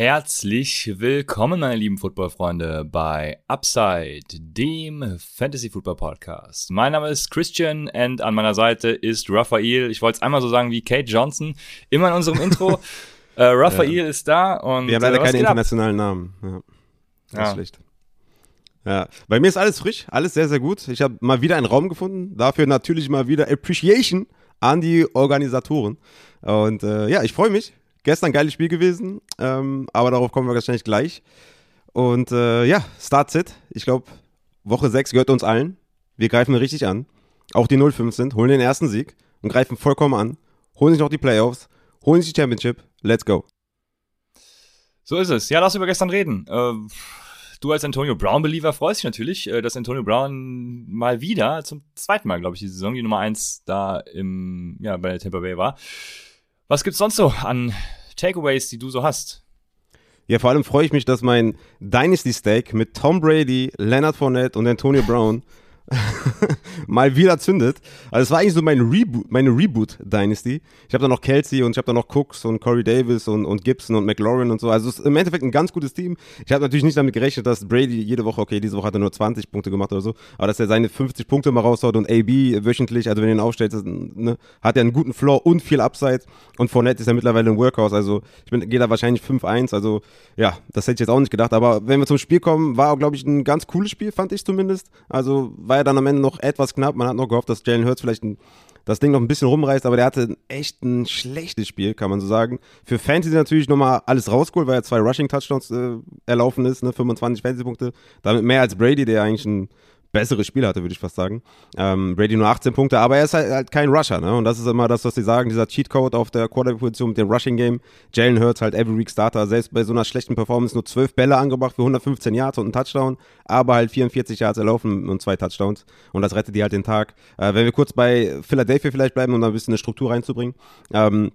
Herzlich willkommen, meine lieben Footballfreunde, bei Upside, dem Fantasy Football Podcast. Mein Name ist Christian und an meiner Seite ist Raphael. Ich wollte es einmal so sagen wie Kate Johnson, immer in unserem Intro. äh, Raphael ja. ist da und. Wir haben leider äh, keine internationalen ab? Namen. Ja. Das ja. ist schlecht. Ja, bei mir ist alles frisch, alles sehr, sehr gut. Ich habe mal wieder einen Raum gefunden. Dafür natürlich mal wieder Appreciation an die Organisatoren. Und äh, ja, ich freue mich. Gestern geiles Spiel gewesen, ähm, aber darauf kommen wir wahrscheinlich gleich. Und äh, ja, Start Sit. Ich glaube, Woche 6 gehört uns allen. Wir greifen richtig an. Auch die 0-5 sind, holen den ersten Sieg und greifen vollkommen an. Holen sich noch die Playoffs, holen sich die Championship. Let's go. So ist es. Ja, lass über gestern reden. Äh, du als Antonio Brown-Believer freust dich natürlich, äh, dass Antonio Brown mal wieder, zum zweiten Mal, glaube ich, die Saison, die Nummer 1 da im, ja, bei der Tampa Bay war. Was gibt's sonst so an Takeaways, die du so hast? Ja, vor allem freue ich mich, dass mein Dynasty Steak mit Tom Brady, Leonard Fournette und Antonio Brown mal wieder zündet. Also es war eigentlich so mein Reboot, meine Reboot Dynasty. Ich habe da noch Kelsey und ich habe da noch Cooks und Corey Davis und, und Gibson und McLaurin und so. Also es ist im Endeffekt ein ganz gutes Team. Ich habe natürlich nicht damit gerechnet, dass Brady jede Woche, okay, diese Woche hat er nur 20 Punkte gemacht oder so, aber dass er seine 50 Punkte mal raushaut und AB wöchentlich, also wenn er ihn aufstellt, ne, hat er einen guten Floor und viel Upside und Fournette ist ja mittlerweile ein Workhouse, also ich bin, gehe da wahrscheinlich 5-1, also ja, das hätte ich jetzt auch nicht gedacht, aber wenn wir zum Spiel kommen, war glaube ich ein ganz cooles Spiel, fand ich zumindest. Also war ja dann am Ende noch etwas knapp. Man hat noch gehofft, dass Jalen Hurts vielleicht ein, das Ding noch ein bisschen rumreißt, aber der hatte echt ein schlechtes Spiel, kann man so sagen. Für Fantasy natürlich nochmal alles rausgeholt, weil er zwei Rushing-Touchdowns äh, erlaufen ist, ne? 25 Fantasy-Punkte. Damit mehr als Brady, der eigentlich ein besseres Spiel hatte, würde ich fast sagen. Ähm, Brady nur 18 Punkte, aber er ist halt, halt kein Rusher, ne? Und das ist immer das, was sie sagen, dieser Cheatcode auf der Quarterback-Position mit dem Rushing-Game. Jalen Hurts halt every week Starter, selbst bei so einer schlechten Performance nur 12 Bälle angebracht für 115 Yards und einen Touchdown, aber halt 44 Yards erlaufen und zwei Touchdowns. Und das rettet die halt den Tag. Äh, wenn wir kurz bei Philadelphia vielleicht bleiben, um da ein bisschen eine Struktur reinzubringen. Ähm,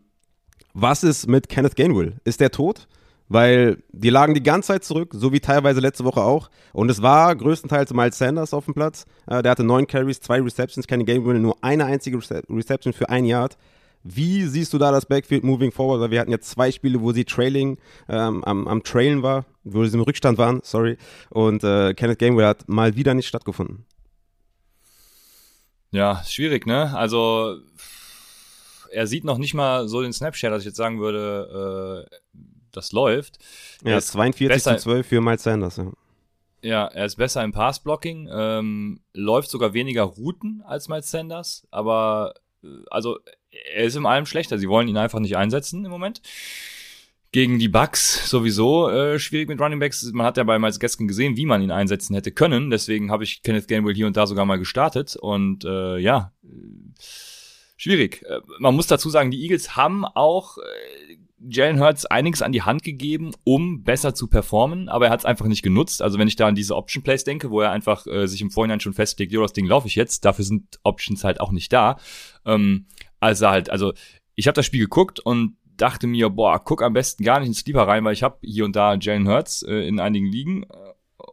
was ist mit Kenneth Gainwell? Ist der tot? Weil die lagen die ganze Zeit zurück, so wie teilweise letzte Woche auch. Und es war größtenteils Miles Sanders auf dem Platz. Äh, der hatte neun Carries, zwei Receptions, keine Game Winner, nur eine einzige Reception für ein Yard. Wie siehst du da das Backfield moving forward? Weil wir hatten jetzt zwei Spiele, wo sie trailing, ähm, am, am Trailen war, wo sie im Rückstand waren, sorry. Und äh, Kenneth Gamewell hat mal wieder nicht stattgefunden. Ja, schwierig, ne? Also er sieht noch nicht mal so den Snapchat, dass ich jetzt sagen würde, äh, das läuft. Ja, 42 besser, zu 12 für Miles Sanders, ja. Ja, er ist besser im Passblocking, ähm, läuft sogar weniger Routen als Miles Sanders, aber äh, also er ist in allem schlechter. Sie wollen ihn einfach nicht einsetzen im Moment. Gegen die Bucks sowieso äh, schwierig mit Running Backs. Man hat ja bei Miles Gaskin gesehen, wie man ihn einsetzen hätte können. Deswegen habe ich Kenneth Gainwell hier und da sogar mal gestartet. Und äh, ja, schwierig. Äh, man muss dazu sagen, die Eagles haben auch äh, Jalen Hurts einiges an die Hand gegeben, um besser zu performen, aber er hat es einfach nicht genutzt. Also wenn ich da an diese Option Plays denke, wo er einfach äh, sich im Vorhinein schon festlegt, jo, das Ding laufe ich jetzt, dafür sind Options halt auch nicht da. Ähm, also halt, also ich habe das Spiel geguckt und dachte mir, boah, guck am besten gar nicht ins Sleeper rein, weil ich habe hier und da Jalen Hurts äh, in einigen Ligen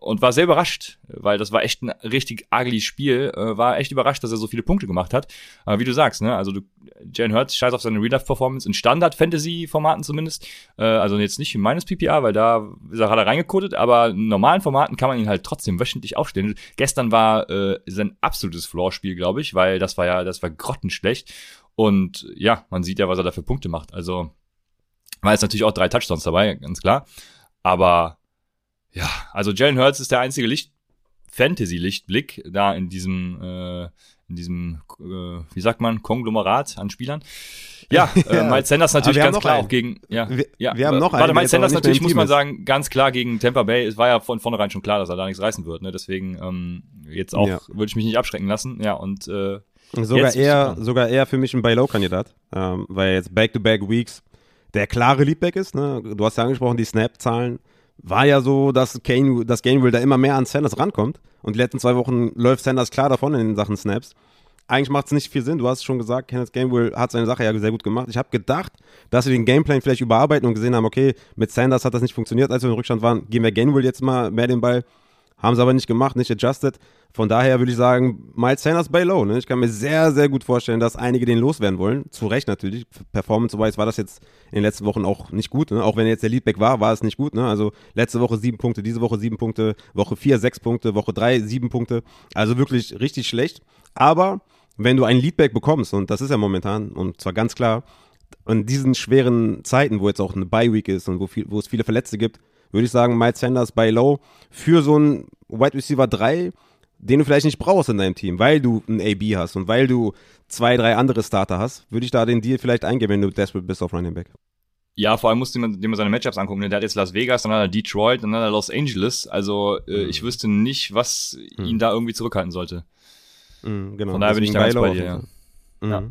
und war sehr überrascht, weil das war echt ein richtig ugly Spiel. Äh, war echt überrascht, dass er so viele Punkte gemacht hat. Aber wie du sagst, ne, also du, Jalen Hurts scheiß auf seine Real-Life-Performance in Standard-Fantasy-Formaten zumindest. Äh, also jetzt nicht in meines PPA, weil da ist er gerade reingekodet, aber in normalen Formaten kann man ihn halt trotzdem wöchentlich aufstellen. Gestern war äh, sein absolutes Floor-Spiel, glaube ich, weil das war ja, das war grottenschlecht. Und ja, man sieht ja, was er da für Punkte macht. Also war jetzt natürlich auch drei Touchdowns dabei, ganz klar. Aber ja, also Jalen Hurts ist der einzige Licht Fantasy-Lichtblick da in diesem, äh, in diesem, äh, wie sagt man, Konglomerat an Spielern. Ja, äh, Miles Sanders natürlich ganz klar auch gegen, ja, wir, ja. Wir haben noch Warte, Miles Sanders natürlich, muss man sagen, ganz klar gegen Tampa Bay. Es war ja von vornherein schon klar, dass er da nichts reißen wird, ne? Deswegen, ähm, jetzt auch, ja. würde ich mich nicht abschrecken lassen. Ja, und, äh, Sogar eher, sogar eher für mich ein Buy-Low-Kandidat, ähm, weil jetzt Back-to-Back-Weeks der klare Leadback ist, ne? Du hast ja angesprochen, die Snap-Zahlen war ja so, dass, Kane, dass Gainwell da immer mehr an Sanders rankommt. Und die letzten zwei Wochen läuft Sanders klar davon in den Sachen Snaps. Eigentlich macht es nicht viel Sinn. Du hast schon gesagt, Kenneth Gainwell hat seine Sache ja sehr gut gemacht. Ich habe gedacht, dass wir den Gameplan vielleicht überarbeiten und gesehen haben, okay, mit Sanders hat das nicht funktioniert, als wir im Rückstand waren. Geben wir Gainwell jetzt mal mehr den Ball. Haben sie aber nicht gemacht, nicht adjusted. Von daher würde ich sagen, Miles Sanders bei Low. Ne? Ich kann mir sehr, sehr gut vorstellen, dass einige den loswerden wollen. Zu Recht natürlich. Performance-wise war das jetzt in den letzten Wochen auch nicht gut. Ne? Auch wenn jetzt der Leadback war, war es nicht gut. Ne? Also letzte Woche sieben Punkte, diese Woche sieben Punkte, Woche vier sechs Punkte, Woche drei sieben Punkte. Also wirklich richtig schlecht. Aber wenn du einen Leadback bekommst, und das ist ja momentan, und zwar ganz klar, in diesen schweren Zeiten, wo jetzt auch eine Bye-Week ist und wo, viel, wo es viele Verletzte gibt, würde ich sagen, Miles Sanders bei Low für so einen Wide Receiver 3, den du vielleicht nicht brauchst in deinem Team, weil du einen AB hast und weil du zwei, drei andere Starter hast, würde ich da den Deal vielleicht eingehen, wenn du desperate bist auf Running Back. Ja, vor allem musst du dir mal seine Matchups angucken. Der hat jetzt Las Vegas, dann hat er Detroit, dann hat er Los Angeles. Also äh, mhm. ich wüsste nicht, was mhm. ihn da irgendwie zurückhalten sollte. Mhm, genau. Von daher bin ich da ganz bei dir. Ja. Mhm. ja.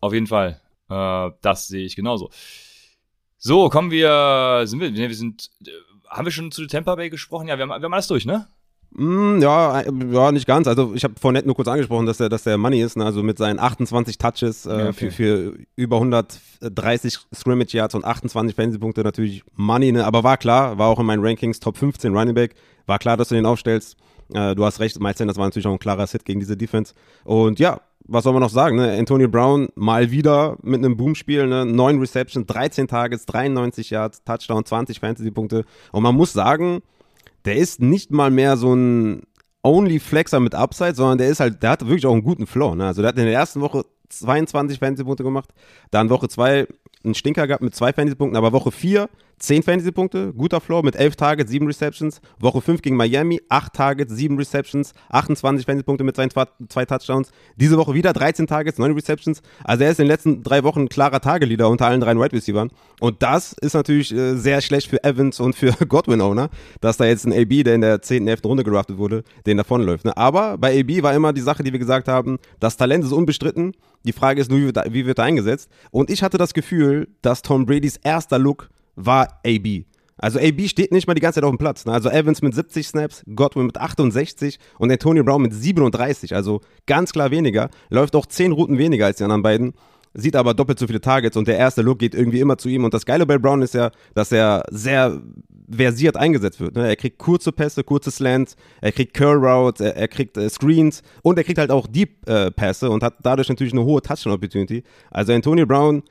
Auf jeden Fall. Äh, das sehe ich genauso. So, kommen wir, sind wir, wir sind, äh, haben wir schon zu Tampa Bay gesprochen? Ja, wir haben, wir haben alles durch, ne? Mm, ja, äh, ja, nicht ganz. Also ich habe vorhin nur kurz angesprochen, dass der, dass der Money ist, ne? also mit seinen 28 Touches äh, ja, okay. für, für über 130 Scrimmage Yards und 28 Fantasy-Punkte natürlich Money, ne? aber war klar, war auch in meinen Rankings Top 15 Running Back, war klar, dass du den aufstellst. Äh, du hast recht, Miles Sanders war natürlich auch ein klarer Hit gegen diese Defense. Und ja, was soll man noch sagen? Ne? Antonio Brown mal wieder mit einem Boomspiel, ne? 9 Receptions, 13 Targets, 93 Yards, Touchdown, 20 Fantasy-Punkte. Und man muss sagen, der ist nicht mal mehr so ein Only Flexer mit Upside, sondern der ist halt, der hat wirklich auch einen guten Flow. Ne? Also der hat in der ersten Woche 22 Fantasy-Punkte gemacht, dann Woche 2 einen Stinker gehabt mit zwei Fantasy-Punkten, aber Woche 4 10 Fantasy-Punkte, guter Floor mit 11 Targets, 7 Receptions. Woche 5 gegen Miami, 8 Targets, 7 Receptions, 28 Fantasy-Punkte mit seinen zwei Touchdowns. Diese Woche wieder 13 Targets, 9 Receptions. Also er ist in den letzten drei Wochen klarer Tageleader unter allen drei Wide Receivers. Und das ist natürlich äh, sehr schlecht für Evans und für Godwin-Owner, dass da jetzt ein AB, der in der 10., 11. Runde gedraftet wurde, den davonläuft. Ne? Aber bei AB war immer die Sache, die wir gesagt haben, das Talent ist unbestritten. Die Frage ist nur, wie wird er eingesetzt? Und ich hatte das Gefühl, dass Tom Bradys erster Look war AB. Also AB steht nicht mal die ganze Zeit auf dem Platz. Ne? Also Evans mit 70 Snaps, Godwin mit 68 und Antonio Brown mit 37. Also ganz klar weniger. Läuft auch 10 Routen weniger als die anderen beiden. Sieht aber doppelt so viele Targets und der erste Look geht irgendwie immer zu ihm. Und das Geile bei Brown ist ja, dass er sehr versiert eingesetzt wird. Ne? Er kriegt kurze Pässe, kurze Slants, er kriegt Curl Routes, er, er kriegt äh, Screens und er kriegt halt auch Deep äh, Pässe und hat dadurch natürlich eine hohe Touchdown Opportunity. Also Antonio Brown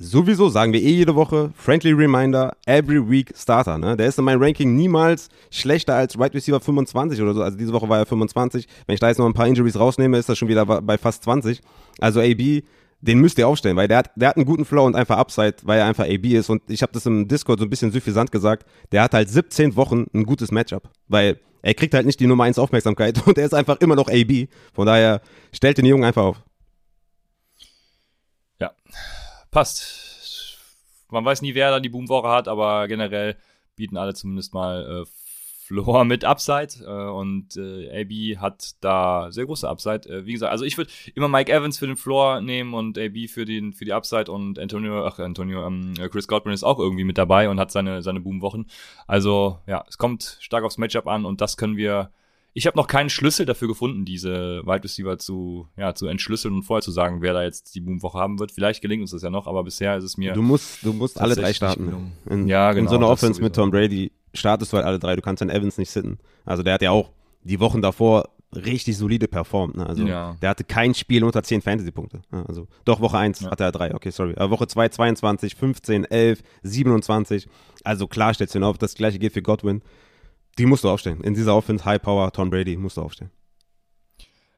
sowieso, sagen wir eh jede Woche, friendly reminder, every week Starter. Ne? Der ist in meinem Ranking niemals schlechter als Wide right Receiver 25 oder so. Also diese Woche war er 25. Wenn ich da jetzt noch ein paar Injuries rausnehme, ist das schon wieder bei fast 20. Also AB, den müsst ihr aufstellen, weil der hat, der hat einen guten Flow und einfach Upside, weil er einfach AB ist. Und ich habe das im Discord so ein bisschen suffisant gesagt, der hat halt 17 Wochen ein gutes Matchup, weil er kriegt halt nicht die Nummer 1 Aufmerksamkeit und er ist einfach immer noch AB. Von daher stellt den Jungen einfach auf. Ja, passt. Man weiß nie, wer da die Boomwoche hat, aber generell bieten alle zumindest mal äh, Floor mit Upside äh, und äh, AB hat da sehr große Upside. Äh, wie gesagt, also ich würde immer Mike Evans für den Floor nehmen und AB für, den, für die Upside und Antonio, ach Antonio, ähm, Chris Godwin ist auch irgendwie mit dabei und hat seine, seine Boomwochen. Also ja, es kommt stark aufs Matchup an und das können wir ich habe noch keinen Schlüssel dafür gefunden, diese Wide Receiver zu, ja, zu entschlüsseln und vorher zu sagen, wer da jetzt die Boomwoche haben wird. Vielleicht gelingt uns das ja noch, aber bisher ist es mir. Du musst, du musst alle drei starten. In, ja, genau. In so einer Offense mit Tom Brady startest du halt alle drei. Du kannst dann Evans nicht sitten. Also der hat ja auch die Wochen davor richtig solide performt. Ne? Also ja. der hatte kein Spiel unter 10 Fantasy-Punkte. Also doch, Woche 1 ja. hatte er drei. Okay, sorry. Aber Woche 2 22, 15, 11, 27. Also klar stellst du ihn auf. Das gleiche gilt für Godwin. Die musst du aufstellen. In dieser Offense, High Power, Tom Brady, musst du aufstellen.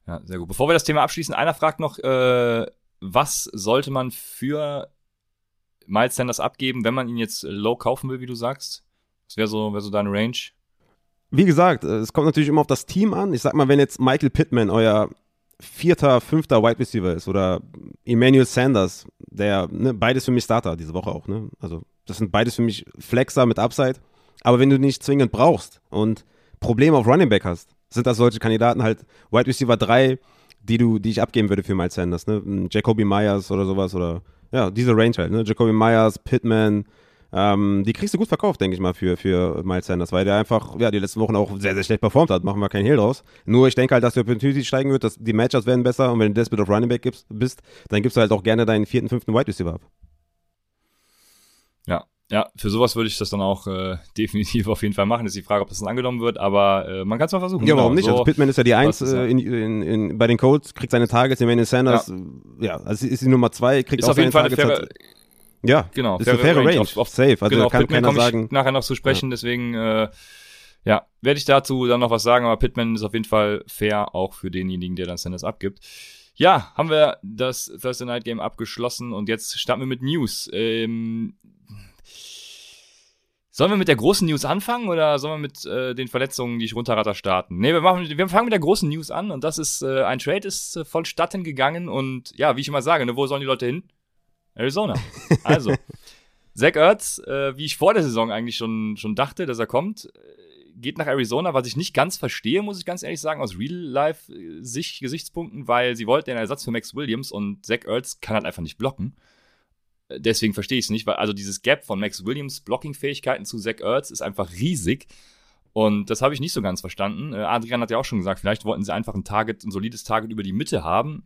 Ja, sehr gut. Bevor wir das Thema abschließen, einer fragt noch, äh, was sollte man für Miles Sanders abgeben, wenn man ihn jetzt low kaufen will, wie du sagst? Was wäre so, wär so deine Range? Wie gesagt, es kommt natürlich immer auf das Team an. Ich sag mal, wenn jetzt Michael Pittman euer vierter, fünfter Wide Receiver ist oder Emmanuel Sanders, der, ne, beides für mich Starter diese Woche auch, ne? Also, das sind beides für mich Flexer mit Upside. Aber wenn du nicht zwingend brauchst und Probleme auf Running Back hast, sind das solche Kandidaten halt Wide Receiver 3, die du, die ich abgeben würde für Miles Sanders, ne? Jacoby Myers oder sowas oder ja, diese Range halt, ne? Jacoby Myers, Pittman, Ähm, die kriegst du gut verkauft, denke ich mal, für, für Miles Sanders, weil der einfach, ja, die letzten Wochen auch sehr, sehr schlecht performt hat. Machen wir keinen Hehl draus. Nur ich denke halt, dass die Opportunity steigen wird, dass die Matchups werden besser und wenn du desperate auf Running Back gibst, bist, dann gibst du halt auch gerne deinen vierten, fünften Wide Receiver ab. Ja, ja, für sowas würde ich das dann auch äh, definitiv auf jeden Fall machen. ist die Frage, ob das dann angenommen wird, aber äh, man kann es mal versuchen. Ja, warum genau, nicht? So, also Pittman ist ja die Eins äh, in, in, in, bei den Colts, kriegt seine Targets, Emmanuel Sanders, ja, ja also ist die Nummer zwei, kriegt ist auch auf jeden Fall Targets. Eine faire, ja, genau, ist eine faire Range, Range auf, auf, safe. Also genau, kann Pittman keiner sagen. nachher noch zu sprechen, ja. deswegen äh, ja, werde ich dazu dann noch was sagen, aber Pittman ist auf jeden Fall fair, auch für denjenigen, der dann Sanders abgibt. Ja, haben wir das Thursday Night Game abgeschlossen und jetzt starten wir mit News. Ähm, Sollen wir mit der großen News anfangen oder sollen wir mit äh, den Verletzungen, die ich runterratter, starten? Nee, wir, machen, wir fangen mit der großen News an und das ist, äh, ein Trade ist äh, vonstatten gegangen und ja, wie ich immer sage, ne, wo sollen die Leute hin? Arizona. Also, Zach Ertz, äh, wie ich vor der Saison eigentlich schon, schon dachte, dass er kommt, äh, geht nach Arizona, was ich nicht ganz verstehe, muss ich ganz ehrlich sagen, aus Real-Life-Gesichtspunkten, weil sie wollten einen Ersatz für Max Williams und Zach Ertz kann halt einfach nicht blocken deswegen verstehe ich es nicht, weil also dieses Gap von Max Williams Blocking-Fähigkeiten zu Zach Ertz ist einfach riesig. Und das habe ich nicht so ganz verstanden. Äh, Adrian hat ja auch schon gesagt, vielleicht wollten sie einfach ein Target, ein solides Target über die Mitte haben.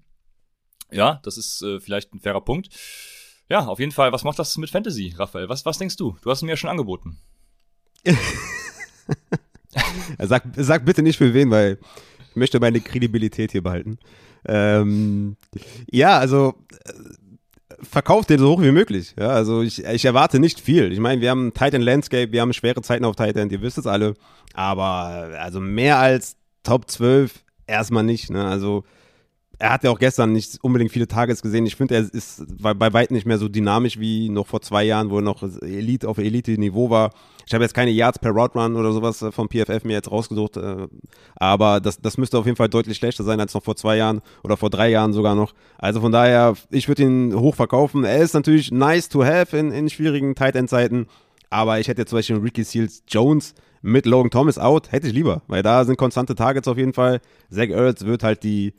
Ja, das ist äh, vielleicht ein fairer Punkt. Ja, auf jeden Fall, was macht das mit Fantasy, Raphael? Was, was denkst du? Du hast es mir ja schon angeboten. sag, sag bitte nicht für wen, weil ich möchte meine Kredibilität hier behalten. Ähm, ja, also verkauft den so hoch wie möglich. Ja, also ich, ich erwarte nicht viel. Ich meine, wir haben Titan Landscape, wir haben schwere Zeiten auf Titan, ihr wisst es alle. Aber also mehr als Top 12 erstmal nicht. Ne? Also er hat ja auch gestern nicht unbedingt viele Targets gesehen. Ich finde, er ist bei weitem nicht mehr so dynamisch wie noch vor zwei Jahren, wo er noch Elite auf Elite-Niveau war. Ich habe jetzt keine Yards per Route Run oder sowas äh, vom PFF mir jetzt rausgesucht, äh, aber das, das müsste auf jeden Fall deutlich schlechter sein als noch vor zwei Jahren oder vor drei Jahren sogar noch. Also von daher, ich würde ihn hoch verkaufen. Er ist natürlich nice to have in, in schwierigen Tight End Zeiten, aber ich hätte jetzt zum Beispiel Ricky Seals Jones mit Logan Thomas out, hätte ich lieber, weil da sind konstante Targets auf jeden Fall. Zach Ertz wird halt die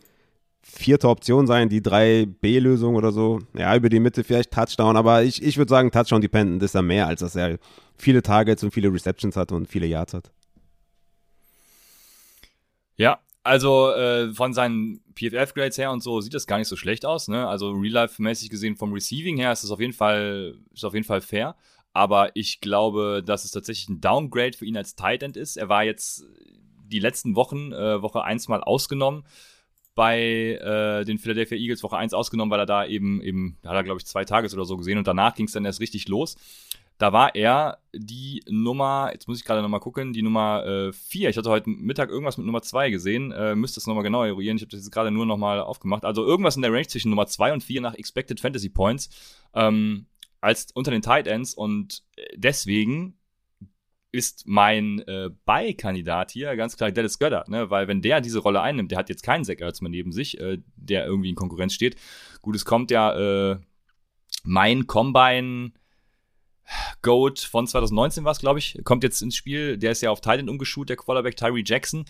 vierte Option sein, die 3B-Lösung oder so. Ja, über die Mitte vielleicht Touchdown, aber ich, ich würde sagen, Touchdown-dependent ist da mehr, als dass er viele Targets und viele Receptions hat und viele Yards hat. Ja, also äh, von seinen PFF-Grades her und so sieht das gar nicht so schlecht aus. Ne? Also Real-Life-mäßig gesehen vom Receiving her ist das auf jeden Fall, ist auf jeden Fall fair. Aber ich glaube, dass es tatsächlich ein Downgrade für ihn als Tight End ist. Er war jetzt die letzten Wochen, äh, Woche 1 mal ausgenommen bei äh, den Philadelphia Eagles Woche 1 ausgenommen, weil er da eben, eben, da hat er, glaube ich, zwei Tages oder so gesehen und danach ging es dann erst richtig los. Da war er die Nummer, jetzt muss ich gerade nochmal gucken, die Nummer 4. Äh, ich hatte heute Mittag irgendwas mit Nummer 2 gesehen, äh, müsste es nochmal genau eruieren. Ich habe das jetzt gerade nur nochmal aufgemacht. Also irgendwas in der Range zwischen Nummer 2 und 4 nach Expected Fantasy Points ähm, als unter den Tight Ends und deswegen ist mein äh, Buy-Kandidat hier ganz klar Dallas Goddard, ne? weil wenn der diese Rolle einnimmt, der hat jetzt keinen Zach Ertz mehr neben sich, äh, der irgendwie in Konkurrenz steht. Gut, es kommt ja äh, mein Combine Goat von 2019 war es, glaube ich, kommt jetzt ins Spiel. Der ist ja auf Titan umgeschult, der Quarterback Tyree Jackson.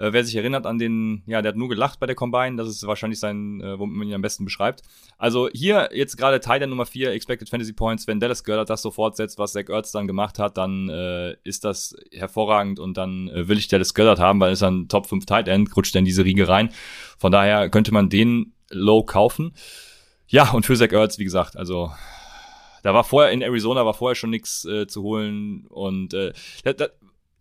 Äh, wer sich erinnert an den, ja, der hat nur gelacht bei der Combine, das ist wahrscheinlich sein, äh, womit man ihn am besten beschreibt. Also hier jetzt gerade Teil der Nummer 4, Expected Fantasy Points, wenn Dallas Goddard das so fortsetzt, was Zach Ertz dann gemacht hat, dann äh, ist das hervorragend und dann äh, will ich Dallas Goddard haben, weil er ist ein Top 5 Tight End, rutscht in diese Riege rein. Von daher könnte man den low kaufen. Ja, und für Zach Ertz, wie gesagt, also da war vorher in Arizona war vorher schon nichts äh, zu holen und äh, da, da,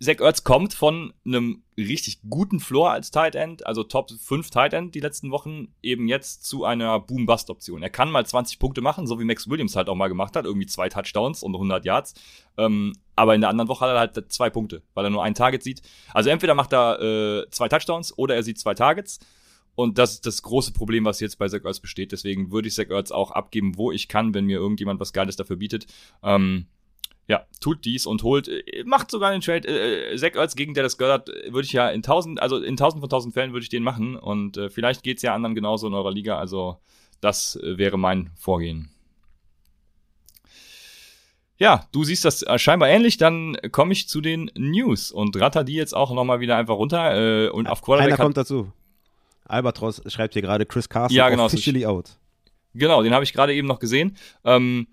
Zach Ertz kommt von einem richtig guten Floor als Tight End, also Top 5 Tight End die letzten Wochen, eben jetzt zu einer Boom-Bust-Option. Er kann mal 20 Punkte machen, so wie Max Williams halt auch mal gemacht hat, irgendwie zwei Touchdowns und 100 Yards. Ähm, aber in der anderen Woche hat er halt zwei Punkte, weil er nur ein Target sieht. Also entweder macht er äh, zwei Touchdowns oder er sieht zwei Targets. Und das ist das große Problem, was jetzt bei Zach Ertz besteht. Deswegen würde ich Zach Ertz auch abgeben, wo ich kann, wenn mir irgendjemand was Geiles dafür bietet. Ähm, ja, tut dies und holt, äh, macht sogar den Trade. Äh, Zach Ertz gegen Dallas Goddard würde ich ja in tausend, also in tausend von tausend Fällen würde ich den machen und äh, vielleicht geht's ja anderen genauso in eurer Liga. Also das äh, wäre mein Vorgehen. Ja, du siehst das äh, scheinbar ähnlich, dann komme ich zu den News und ratter die jetzt auch nochmal wieder einfach runter äh, und auf Quarterback. Einer kommt dazu. Albatros schreibt hier gerade Chris Carson ja, genau, officially out. Genau, den habe ich gerade eben noch gesehen. Ähm,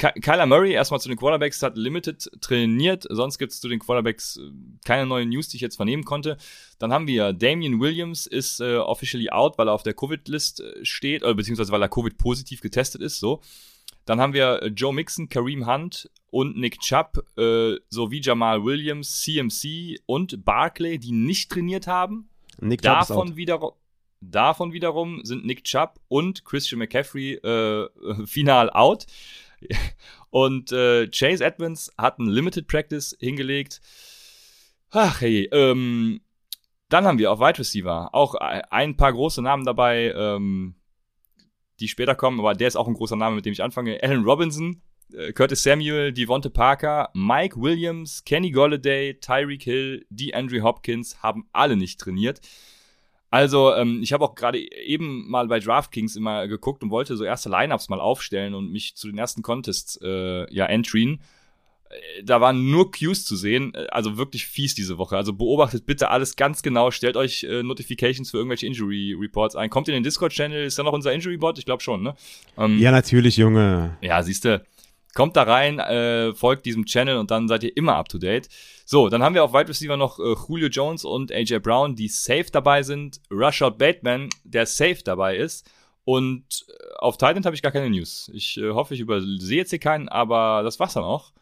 Kyler Murray erstmal zu den Quarterbacks hat Limited trainiert, sonst gibt es zu den Quarterbacks äh, keine neuen News, die ich jetzt vernehmen konnte. Dann haben wir Damian Williams ist äh, officially out, weil er auf der Covid-List äh, steht, oder beziehungsweise weil er Covid-positiv getestet ist, so. Dann haben wir äh, Joe Mixon, Kareem Hunt und Nick Chubb äh, sowie Jamal Williams, CMC und Barclay, die nicht trainiert haben. Nick Chubb davon wiederum Davon wiederum sind Nick Chubb und Christian McCaffrey äh, final out. Und äh, Chase Edmonds hat ein Limited Practice hingelegt. Ach hey, ähm, dann haben wir auf Wide Receiver auch ein paar große Namen dabei, ähm, die später kommen, aber der ist auch ein großer Name, mit dem ich anfange. Allen Robinson, äh, Curtis Samuel, Devonte Parker, Mike Williams, Kenny Golladay, Tyreek Hill, DeAndre Hopkins haben alle nicht trainiert. Also, ähm, ich habe auch gerade eben mal bei DraftKings immer geguckt und wollte so erste Lineups mal aufstellen und mich zu den ersten Contests äh, ja entryen. Äh, da waren nur Queues zu sehen, äh, also wirklich fies diese Woche. Also beobachtet bitte alles ganz genau, stellt euch äh, Notifications für irgendwelche Injury Reports ein. Kommt in den Discord-Channel, ist da noch unser Injury Bot? Ich glaube schon, ne? Ähm, ja, natürlich, Junge. Ja, siehste. Kommt da rein, äh, folgt diesem Channel und dann seid ihr immer up to date. So, dann haben wir auf Wide Receiver noch äh, Julio Jones und AJ Brown, die safe dabei sind. Rushout Bateman, der safe dabei ist. Und äh, auf Titan habe ich gar keine News. Ich äh, hoffe, ich übersehe jetzt hier keinen, aber das war's dann auch.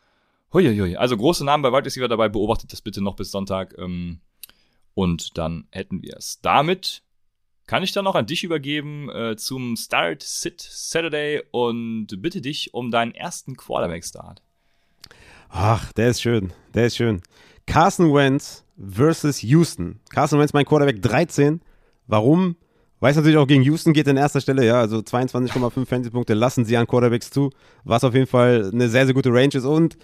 Huiuiui. Also große Namen bei Wide Receiver dabei, beobachtet das bitte noch bis Sonntag. Ähm, und dann hätten wir es. Damit kann ich dann noch an dich übergeben äh, zum Start Sit Saturday und bitte dich um deinen ersten Quarterback-Start. Ach, der ist schön. Der ist schön. Carson Wentz versus Houston. Carson Wentz, mein Quarterback 13. Warum? Weiß natürlich auch gegen Houston geht an erster Stelle, ja, also 22,5 Fantasy-Punkte lassen sie an Quarterbacks zu, was auf jeden Fall eine sehr, sehr gute Range ist und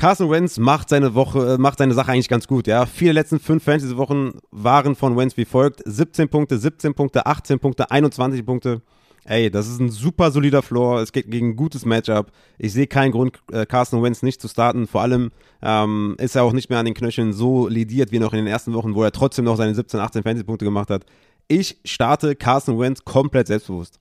Carson Wentz macht seine Woche, äh, macht seine Sache eigentlich ganz gut, ja. Vier letzten fünf Fantasy-Wochen waren von Wentz wie folgt: 17 Punkte, 17 Punkte, 18 Punkte, 21 Punkte. Ey, das ist ein super solider Floor. Es geht gegen ein gutes Matchup. Ich sehe keinen Grund, äh, Carson Wentz nicht zu starten. Vor allem ähm, ist er auch nicht mehr an den Knöcheln so lidiert wie noch in den ersten Wochen, wo er trotzdem noch seine 17, 18 Fantasy-Punkte gemacht hat. Ich starte Carson Wentz komplett selbstbewusst.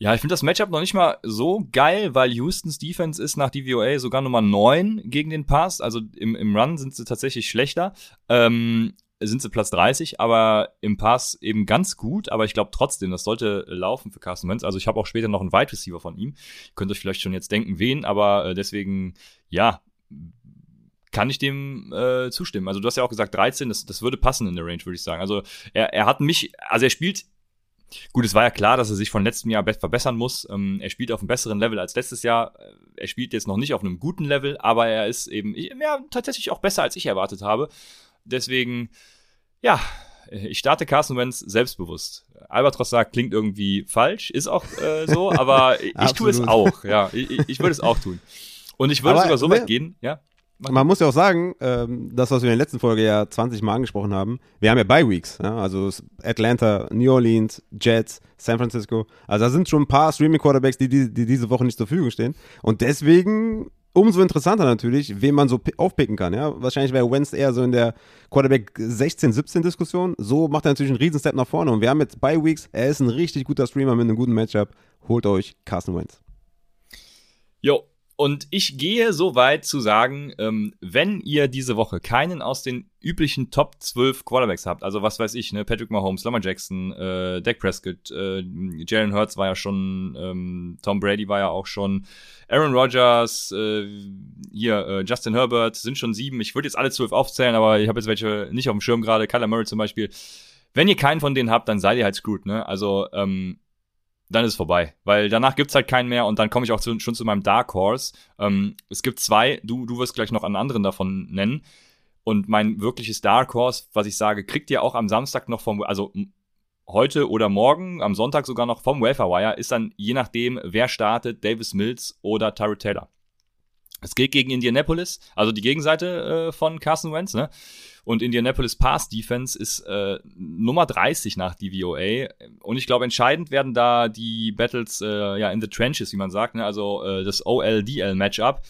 Ja, ich finde das Matchup noch nicht mal so geil, weil Houstons Defense ist nach DVOA sogar Nummer 9 gegen den Pass. Also im, im Run sind sie tatsächlich schlechter. Ähm, sind sie Platz 30, aber im Pass eben ganz gut. Aber ich glaube trotzdem, das sollte laufen für Carson Wentz. Also ich habe auch später noch einen Wide Receiver von ihm. Ihr könnt euch vielleicht schon jetzt denken, wen, aber äh, deswegen, ja, kann ich dem äh, zustimmen. Also du hast ja auch gesagt 13, das, das würde passen in der Range, würde ich sagen. Also er, er hat mich, also er spielt Gut, es war ja klar, dass er sich von letztem Jahr verbessern muss. Ähm, er spielt auf einem besseren Level als letztes Jahr. Er spielt jetzt noch nicht auf einem guten Level, aber er ist eben ja, tatsächlich auch besser, als ich erwartet habe. Deswegen, ja, ich starte Carson Wentz selbstbewusst. Albatros sagt, klingt irgendwie falsch, ist auch äh, so, aber ich tue es auch. Ja, ich, ich würde es auch tun. Und ich würde sogar so weit gehen, ja. Man muss ja auch sagen, ähm, das, was wir in der letzten Folge ja 20 Mal angesprochen haben, wir haben ja Bye Weeks, ja? also Atlanta, New Orleans, Jets, San Francisco. Also da sind schon ein paar Streaming-Quarterbacks, die, die, die diese Woche nicht zur Verfügung stehen. Und deswegen umso interessanter natürlich, wen man so aufpicken kann. Ja? Wahrscheinlich wäre Wentz eher so in der Quarterback 16-17-Diskussion. So macht er natürlich einen riesen Step nach vorne. Und wir haben jetzt Bye Weeks. Er ist ein richtig guter Streamer mit einem guten Matchup. Holt euch Carson Wentz. Jo, und ich gehe so weit zu sagen, ähm, wenn ihr diese Woche keinen aus den üblichen Top 12 Quarterbacks habt, also was weiß ich, ne, Patrick Mahomes, Lamar Jackson, äh, Dak Prescott, äh, Jalen Hurts war ja schon, ähm, Tom Brady war ja auch schon, Aaron Rodgers, äh, hier, äh, Justin Herbert, sind schon sieben. Ich würde jetzt alle zwölf aufzählen, aber ich habe jetzt welche nicht auf dem Schirm gerade, Kyler Murray zum Beispiel. Wenn ihr keinen von denen habt, dann seid ihr halt screwed, ne? Also, ähm, dann ist es vorbei. Weil danach gibt's halt keinen mehr und dann komme ich auch zu, schon zu meinem Dark Horse. Ähm, es gibt zwei, du, du wirst gleich noch einen anderen davon nennen. Und mein wirkliches Dark Horse, was ich sage, kriegt ihr auch am Samstag noch vom, also heute oder morgen, am Sonntag sogar noch vom Welfare Wire, ist dann je nachdem, wer startet, Davis Mills oder Tyrod Taylor. Es geht gegen Indianapolis, also die Gegenseite äh, von Carson Wentz, ne? Und Indianapolis Pass Defense ist äh, Nummer 30 nach DVOA. Und ich glaube, entscheidend werden da die Battles äh, ja in the trenches, wie man sagt, ne? also äh, das OLDL Matchup.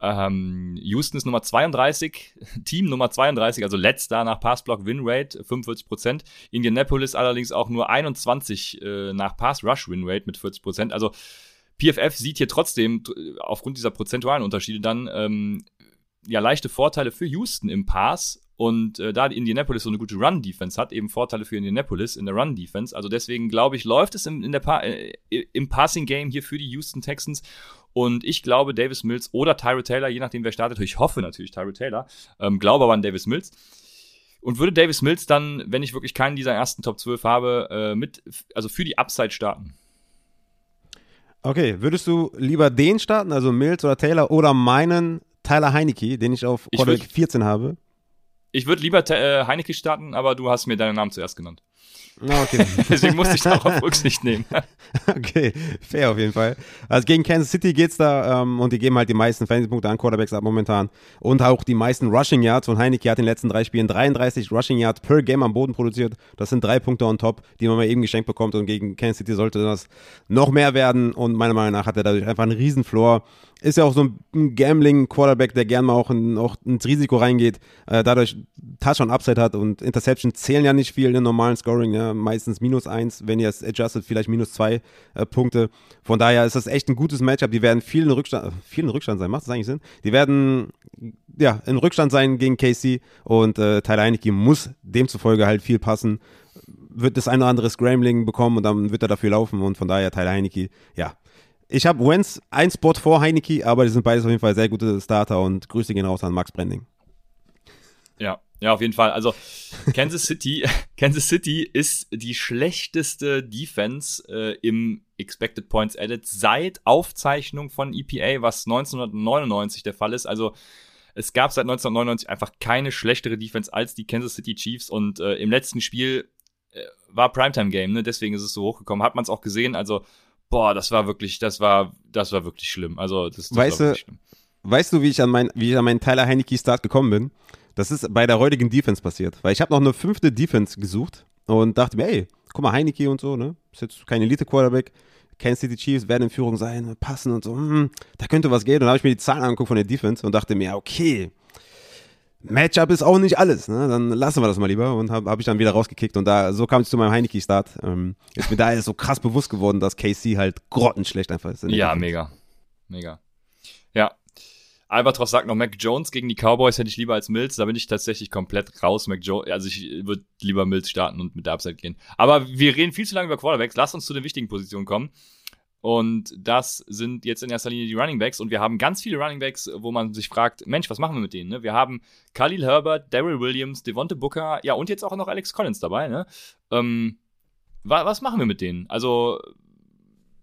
Ähm, Houston ist Nummer 32, Team Nummer 32, also letzter nach Passblock Win Rate, 45%. Indianapolis allerdings auch nur 21 äh, nach Pass Rush Win Rate mit 40%. Also PFF sieht hier trotzdem aufgrund dieser prozentualen Unterschiede dann ähm, ja leichte Vorteile für Houston im Pass und äh, da Indianapolis so eine gute Run-Defense hat, eben Vorteile für Indianapolis in der Run-Defense. Also deswegen glaube ich, läuft es im, in der pa äh, im Passing-Game hier für die Houston Texans. Und ich glaube, Davis Mills oder Tyra Taylor, je nachdem wer startet, ich hoffe natürlich Tyra Taylor, ähm, glaube aber an Davis Mills. Und würde Davis Mills dann, wenn ich wirklich keinen dieser ersten Top 12 habe, äh, mit, also für die Upside starten. Okay, würdest du lieber den starten, also Mills oder Taylor, oder meinen Tyler Heineke, den ich auf Quarterback 14 habe? Ich würde lieber äh, Heineke starten, aber du hast mir deinen Namen zuerst genannt. Okay. Deswegen musste ich darauf Rücksicht nehmen. okay, fair auf jeden Fall. Also gegen Kansas City geht's da ähm, und die geben halt die meisten Fantasy-Punkte an Quarterbacks ab momentan. Und auch die meisten Rushing Yards. Und Heineke hat in den letzten drei Spielen 33 Rushing Yards per Game am Boden produziert. Das sind drei Punkte on top, die man mal eben geschenkt bekommt. Und gegen Kansas City sollte das noch mehr werden. Und meiner Meinung nach hat er dadurch einfach einen riesen Floor ist ja auch so ein Gambling-Quarterback, der gerne mal auch, in, auch, ins Risiko reingeht, äh, dadurch Touchdown Upside hat und Interception zählen ja nicht viel in normalen Scoring, ja, meistens minus eins, wenn ihr es adjusted, vielleicht minus zwei äh, Punkte. Von daher ist das echt ein gutes Matchup. Die werden viel in Rückstand, viel in Rückstand sein, macht das eigentlich Sinn? Die werden ja in Rückstand sein gegen KC und äh, Tyler Heineke muss demzufolge halt viel passen wird das eine oder andere Scrambling bekommen und dann wird er dafür laufen und von daher Tyler Heineke, ja, ich habe Wenz ein Spot vor Heineke, aber die sind beides auf jeden Fall sehr gute Starter und Grüße gehen raus an Max Branding. Ja, ja, auf jeden Fall. Also Kansas City, Kansas City ist die schlechteste Defense äh, im Expected Points Added seit Aufzeichnung von EPA, was 1999 der Fall ist. Also es gab seit 1999 einfach keine schlechtere Defense als die Kansas City Chiefs und äh, im letzten Spiel äh, war Primetime Game, ne? Deswegen ist es so hochgekommen. Hat man es auch gesehen. Also boah, das war wirklich, das war, das war wirklich schlimm. Also das, das weißt war du, weißt du, wie ich an mein, wie ich an meinen Tyler Heineke Start gekommen bin? Das ist bei der heutigen Defense passiert, weil ich habe noch eine fünfte Defense gesucht und dachte mir, ey, guck mal Heineke und so, ne, ist jetzt kein Elite Quarterback. Kansas City Chiefs werden in Führung sein, passen und so, hm, da könnte was gehen. Und dann habe ich mir die Zahlen angeguckt von der Defense und dachte mir, okay, Matchup ist auch nicht alles. Ne? Dann lassen wir das mal lieber und habe hab ich dann wieder rausgekickt und da so kam es zu meinem Heineke-Start. Ähm, ist mir da so krass bewusst geworden, dass KC halt grottenschlecht einfach ist. Ja, mega. Mega. Ja. Albatross sagt noch, Mac Jones gegen die Cowboys hätte ich lieber als Mills. Da bin ich tatsächlich komplett raus. Mac Jones, also ich würde lieber Mills starten und mit der Upside gehen. Aber wir reden viel zu lange über Quarterbacks. Lass uns zu den wichtigen Positionen kommen. Und das sind jetzt in erster Linie die Running Backs. Und wir haben ganz viele Running Backs, wo man sich fragt, Mensch, was machen wir mit denen? Ne? Wir haben Khalil Herbert, Daryl Williams, Devonte Booker, ja, und jetzt auch noch Alex Collins dabei. Ne? Ähm, wa was machen wir mit denen? Also,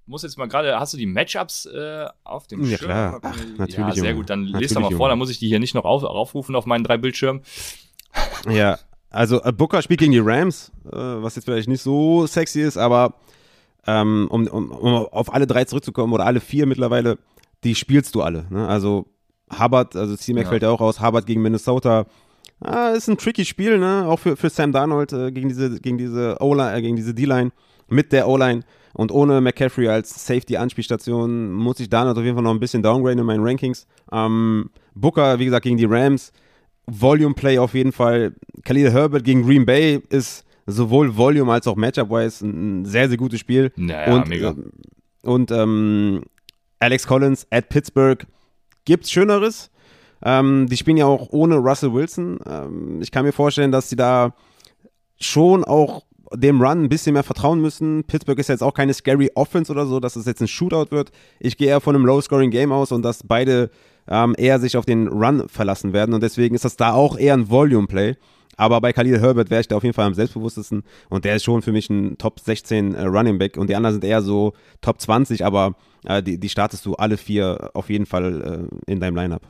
muss jetzt mal gerade, hast du die Matchups äh, auf dem ja, Schirm? Klar. Ach, natürlich. Ja, sehr gut, dann lest doch mal vor, dann muss ich die hier nicht noch auf, aufrufen auf meinen drei Bildschirmen. Ja, also äh, Booker spielt gegen die Rams, äh, was jetzt vielleicht nicht so sexy ist, aber ähm, um, um, um auf alle drei zurückzukommen oder alle vier mittlerweile, die spielst du alle. Ne? Also Hubbard, also C-Mac ja. fällt ja auch aus, Hubbard gegen Minnesota. Ah, ist ein tricky Spiel, ne? Auch für, für Sam Darnold äh, gegen diese, gegen diese O-Line, äh, gegen diese D-Line mit der O-Line. Und ohne McCaffrey als Safety-Anspielstation muss ich Darnold auf jeden Fall noch ein bisschen downgraden in meinen Rankings. Ähm, Booker, wie gesagt, gegen die Rams. Volume Play auf jeden Fall. Khalil Herbert gegen Green Bay ist sowohl Volume als auch Matchup-wise ein sehr, sehr gutes Spiel. Naja, und, mega. Äh, und ähm, Alex Collins at Pittsburgh gibt's Schöneres. Ähm, die spielen ja auch ohne Russell Wilson. Ähm, ich kann mir vorstellen, dass sie da schon auch dem Run ein bisschen mehr vertrauen müssen. Pittsburgh ist jetzt auch keine scary Offense oder so, dass es jetzt ein Shootout wird. Ich gehe eher von einem Low-Scoring-Game aus und dass beide ähm, eher sich auf den Run verlassen werden und deswegen ist das da auch eher ein Volume-Play. Aber bei Khalil Herbert wäre ich da auf jeden Fall am selbstbewusstesten und der ist schon für mich ein Top 16 äh, Running Back und die anderen sind eher so Top 20, aber äh, die, die startest du alle vier auf jeden Fall äh, in deinem Lineup.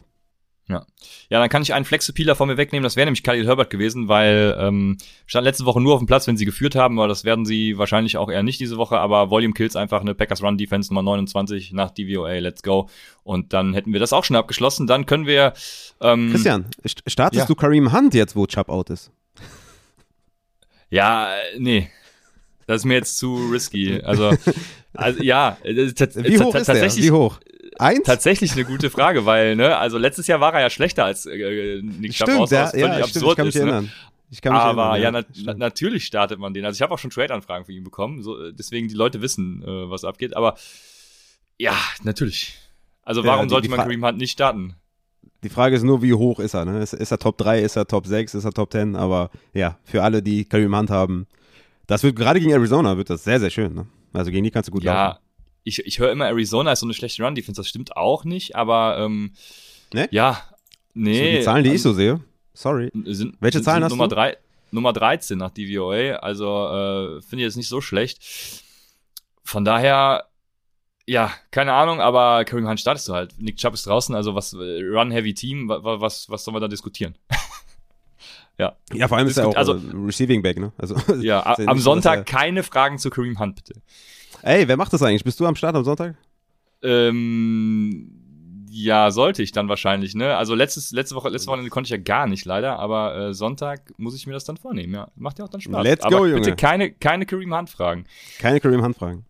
Ja. ja, dann kann ich einen Flexipieler von mir wegnehmen. Das wäre nämlich Khalil Herbert gewesen, weil ähm, stand letzte Woche nur auf dem Platz, wenn sie geführt haben, aber das werden sie wahrscheinlich auch eher nicht diese Woche. Aber Volume Kills einfach eine Packers Run Defense Nummer 29 nach DVOA. Let's go. Und dann hätten wir das auch schon abgeschlossen. Dann können wir. Ähm, Christian, startest ja. du Kareem Hunt jetzt, wo Chubb out ist? Ja, nee. Das ist mir jetzt zu risky. Also, also ja, wie hoch ist der? Wie hoch? Eins? Tatsächlich eine gute Frage, weil, ne, also letztes Jahr war er ja schlechter als äh, Nick Chubb Stimmt, ja, was völlig ja, stimmt, absurd ich kann mich ist. Ne? erinnern. Ich kann mich Aber ja, erinnern, na, na, natürlich startet man den. Also ich habe auch schon Trade-Anfragen für ihn bekommen, so, äh, deswegen die Leute wissen, äh, was abgeht. Aber ja, natürlich. Also Ja, warum die- sollte die man Kareem Hunt nicht starten? Die Frage ist nur, wie hoch ist er? Ne? Ist, ist er Top 3, ist er Top 6, ist er Top 10? Aber ja, für alle, die Kareem Hunt haben, das wird gerade gegen Arizona wird das sehr, sehr schön. Ne? Also gegen die kannst du gut ja, laufen. Ich, ich höre immer, Arizona ist so eine schlechte Run-Defense. Das stimmt auch nicht, aber ähm, Ne? ja, So nee. die Zahlen, die ich also, so sehe. Sorry. sind, Welche sind, Zahlen sind hast Nummer du? Drei, Nummer 13 nach DVOA, also äh, finde ich jetzt nicht so schlecht. Von daher, ja, keine Ahnung, aber Kareem Hunt startest du halt. Nick Chubb ist draußen, also was, äh, Run-Heavy-Team, wa- wa- was, was sollen wir da diskutieren? Ja, vor allem ist er auch Also- äh, Receiving Back. Ne? Also, Ja, ja am nicht so, Sonntag keine Fragen zu Kareem Hunt, bitte. Ey, wer macht das eigentlich? Bist du am Start am Sonntag? Ähm, ja, sollte ich dann wahrscheinlich, ne? Also letztes, letzte Woche, letzte Woche konnte ich ja gar nicht leider, aber äh, Sonntag muss ich mir das dann vornehmen, ja. Macht ja auch dann Spaß. Let's aber go, bitte Junge. keine, keine Kareem Hunt Fragen. Keine Kareem Hunt fragen.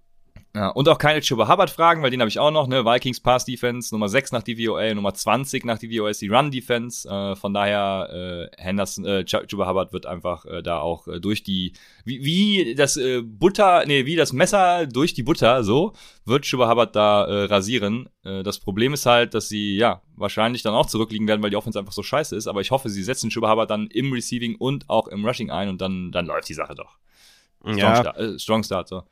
Ja, und auch keine Chuba Hubbard Fragen, weil den habe ich auch noch, ne? Vikings Pass Defense, Nummer 6 nach DVOA, Nummer 20 nach DVOA ist die Run Defense. Äh, von daher, äh, Henderson, äh, Ch- Chuba Hubbard wird einfach äh, da auch äh, durch die, wie, wie das äh, Butter, nee, wie das Messer durch die Butter, so, wird Chuba Hubbard da äh, rasieren. Äh, das Problem ist halt, dass sie, ja, wahrscheinlich dann auch zurückliegen werden, weil die Offense einfach so scheiße ist. Aber ich hoffe, sie setzen Chuba Hubbard dann im Receiving und auch im Rushing ein und dann, dann läuft die Sache doch. Strong, Ja, Start, äh, Strong Start, so.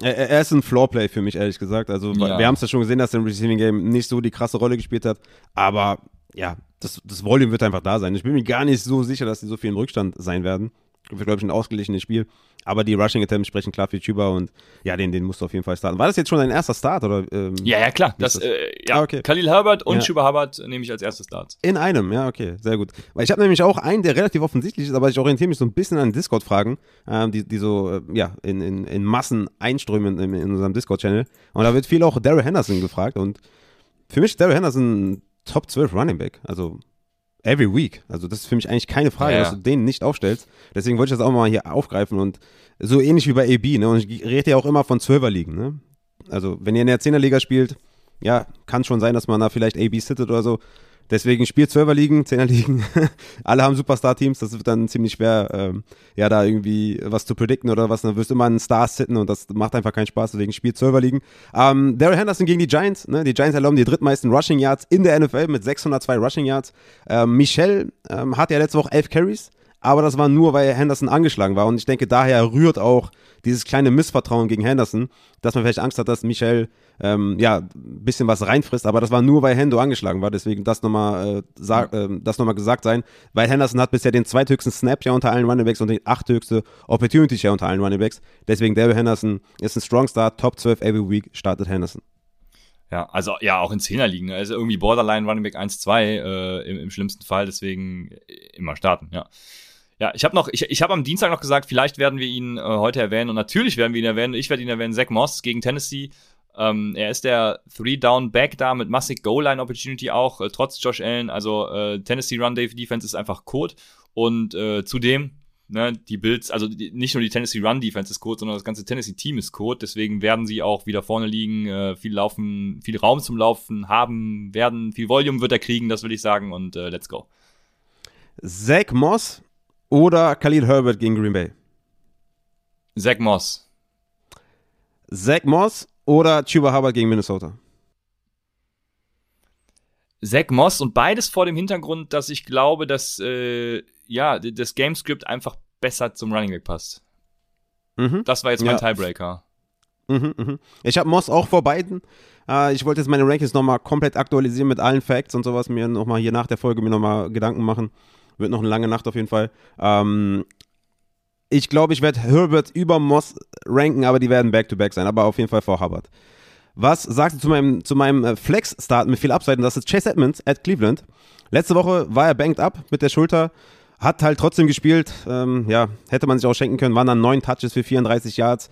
Er, ist ein Floorplay für mich, ehrlich gesagt. Also, Ja. wir haben es ja schon gesehen, dass er im Receiving Game nicht so die krasse Rolle gespielt hat. Aber ja, das, das Volume wird einfach da sein. Ich bin mir gar nicht so sicher, dass sie so viel im Rückstand sein werden. Wird, glaube ich, ein ausgeglichenes Spiel. Aber die Rushing Attempts sprechen klar für Chuba und ja, den, den musst du auf jeden Fall starten. War das jetzt schon dein erster Start? Oder, ähm, Ja, ja, klar. Das, das? äh, ja, Ah, okay. Khalil Herbert und Ja. Chuba Hubbard nehme ich als erstes Starts. In einem, ja, okay, sehr gut. Weil ich habe nämlich auch einen, der relativ offensichtlich ist, aber ich orientiere mich so ein bisschen an Discord-Fragen, ähm, die, die so, äh, ja, in, in, in Massen einströmen in, in unserem Discord-Channel. Und da wird viel auch Daryl Henderson gefragt und für mich ist Daryl Henderson ein Top 12 Running Back, also every week. Also das ist für mich eigentlich keine Frage, Ja, dass du den nicht aufstellst. Deswegen wollte ich das auch mal hier aufgreifen und so ähnlich wie bei AB, ne, und ich rede ja auch immer von 12er Ligen, ne. Also wenn ihr in der 10er Liga spielt, ja, kann schon sein, dass man da vielleicht AB sittet oder so. Deswegen spielt 12er Ligen, 10er Ligen. Alle haben Superstar-Teams. Das wird dann ziemlich schwer, ähm, ja, da irgendwie was zu predikten oder was. Dann wirst du immer einen Star sitten und das macht einfach keinen Spaß. Deswegen spielt 12er Ligen. Ähm, Daryl Henderson gegen die Giants. Ne? Die Giants erlauben die drittmeisten Rushing Yards in der NFL mit 602 Rushing Yards. Ähm, Michel ähm, hatte ja letzte Woche 11 Carries. Aber das war nur, weil Henderson angeschlagen war. Und ich denke, daher rührt auch dieses kleine Missvertrauen gegen Henderson, dass man vielleicht Angst hat, dass Michel ähm, ja, ein bisschen was reinfrisst. Aber das war nur, weil Hendo angeschlagen war. Deswegen das nochmal äh, sag, äh, das noch mal gesagt sein. Weil Henderson hat bisher den zweithöchsten Snap ja unter allen Runningbacks und den achthöchste Opportunity ja unter allen Runningbacks. Deswegen Daryl Henderson ist ein Strong Start, Top 12 every week, startet Henderson. Ja, also ja, auch in Zehner liegen. Also irgendwie Borderline Running Back 1-2 äh, im, im schlimmsten Fall, deswegen immer starten, ja. Ja, ich habe noch, ich, ich habe am Dienstag noch gesagt, vielleicht werden wir ihn äh, heute erwähnen und natürlich werden wir ihn erwähnen. Ich werde ihn erwähnen, Zach Moss gegen Tennessee. Ähm, er ist der Three-Down-Back da mit massig Goal-Line-Opportunity auch, äh, trotz Josh Allen. Also äh, Tennessee Run-Defense ist einfach Code. Und äh, zudem, ne, die Bills, also die, nicht nur die Tennessee Run-Defense ist Code, sondern das ganze Tennessee-Team ist Code. Deswegen werden sie auch wieder vorne liegen, äh, viel laufen, viel Raum zum Laufen haben, werden, viel Volume wird er kriegen, das will ich sagen. Und äh, let's go. Zach Moss oder Khalil Herbert gegen Green Bay? Zach Moss. Zach Moss oder Chuba Hubbard gegen Minnesota? Zach Moss und beides vor dem Hintergrund, dass ich glaube, dass äh, ja, das Gamescript einfach besser zum Running Back passt. Mhm. Das war jetzt mein Ja. Tiebreaker. Mhm, mhm. Ich habe Moss auch vor beiden. Äh, ich wollte jetzt meine Rankings nochmal komplett aktualisieren mit allen Facts und sowas. Mir nochmal hier nach der Folge mir nochmal Gedanken machen. Wird noch eine lange Nacht auf jeden Fall. Ähm, ich glaube, ich werde Herbert über Moss ranken, aber die werden Back-to-Back sein. Aber auf jeden Fall vor Hubbard. Was sagst du zu meinem, zu meinem äh, Flex-Start mit viel? Und das ist Chase Edmonds at Cleveland. Letzte Woche war er banked up mit der Schulter. Hat halt trotzdem gespielt. Ähm, ja, hätte man sich auch schenken können. Waren dann neun Touches für 34 Yards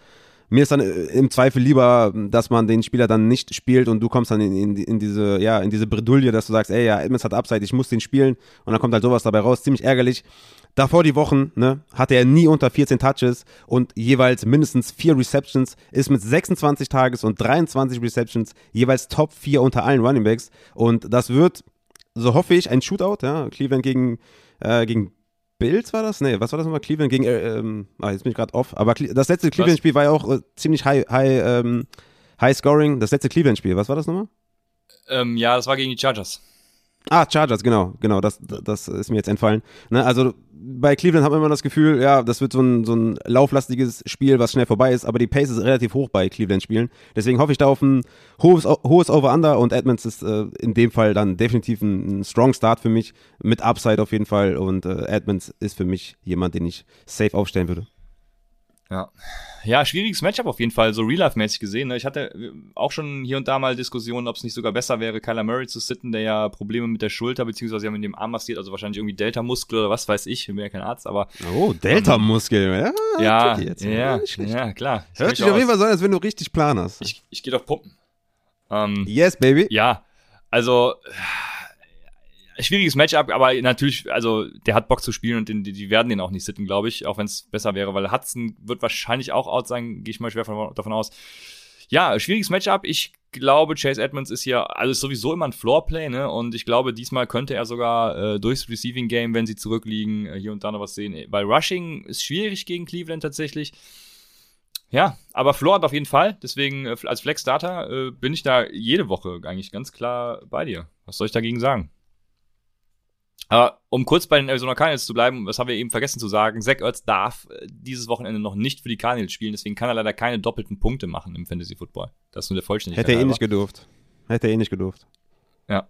Mir ist dann äh, im Zweifel lieber, dass man den Spieler dann nicht spielt und du kommst dann in, in, in diese, ja, in diese Bredouille, dass du sagst, ey, ja, Edmonds hat Upside, ich muss den spielen und dann kommt halt sowas dabei raus. Ziemlich ärgerlich. Davor die Wochen ne, hatte er nie unter 14 Touches und jeweils mindestens vier Receptions, ist mit 26 Tages und 23 Receptions jeweils Top 4 unter allen Runningbacks. Und das wird, so hoffe ich, ein Shootout, ja, Cleveland gegen, äh, gegen Bills war das? Nee, was war das nochmal? Cleveland gegen, äh, ähm, ah, jetzt bin ich gerade off. Aber das letzte Cleveland-Spiel war ja auch äh, ziemlich high, high, ähm, high scoring. Das letzte Cleveland-Spiel, was war das nochmal? Ähm, ja, das war gegen die Chargers. Ah, Chargers, genau, genau, das, das ist mir jetzt entfallen. Ne, also bei Cleveland hat man immer das Gefühl, ja, das wird so ein, so ein lauflastiges Spiel, was schnell vorbei ist, aber die Pace ist relativ hoch bei Cleveland-Spielen. Deswegen hoffe ich da auf ein hohes, hohes Over-Under und Edmonds ist äh, in dem Fall dann definitiv ein, ein, strong Start für mich, mit Upside auf jeden Fall und äh, Edmonds ist für mich jemand, den ich safe aufstellen würde. Ja. Ja, schwieriges Matchup auf jeden Fall, so Real-Life-mäßig gesehen. Ne? Ich hatte äh, auch schon hier und da mal Diskussionen, ob es nicht sogar besser wäre, Kyler Murray zu sitten, der ja Probleme mit der Schulter, beziehungsweise ja mit dem Arm massiert, also wahrscheinlich irgendwie Delta-Muskel oder was weiß ich, ich bin ja kein Arzt, aber. Oh, Delta-Muskel, ja. Ja, ja, ja, klar. Hört sich auf jeden Fall so an, als wenn du richtig Plan hast. Ich, ich gehe doch pumpen. Ähm, yes, baby. Ja, also schwieriges Matchup, aber natürlich, also der hat Bock zu spielen und die, die werden den auch nicht sitten, glaube ich, auch wenn es besser wäre, weil Hudson wird wahrscheinlich auch out sein, gehe ich mal schwer von, davon aus. Ja, schwieriges Matchup. Ich glaube, Chase Edmonds ist hier alles sowieso immer ein Floorplay, ne? Und ich glaube, diesmal könnte er sogar äh, durchs Receiving Game, wenn sie zurückliegen, äh, hier und da noch was sehen. Weil Rushing ist schwierig gegen Cleveland tatsächlich. Ja, aber Floor hat auf jeden Fall. Deswegen äh, als Flex-Starter äh, bin ich da jede Woche eigentlich ganz klar bei dir. Was soll ich dagegen sagen? Aber um kurz bei den Arizona Cardinals zu bleiben, was haben wir eben vergessen zu sagen, Zach Ertz darf äh, dieses Wochenende noch nicht für die Cardinals spielen, deswegen kann er leider keine doppelten Punkte machen im Fantasy Football. Das ist nur der Vollständigkeit. Hätte er eh nicht gedurft. Hätte er eh nicht gedurft. Ja.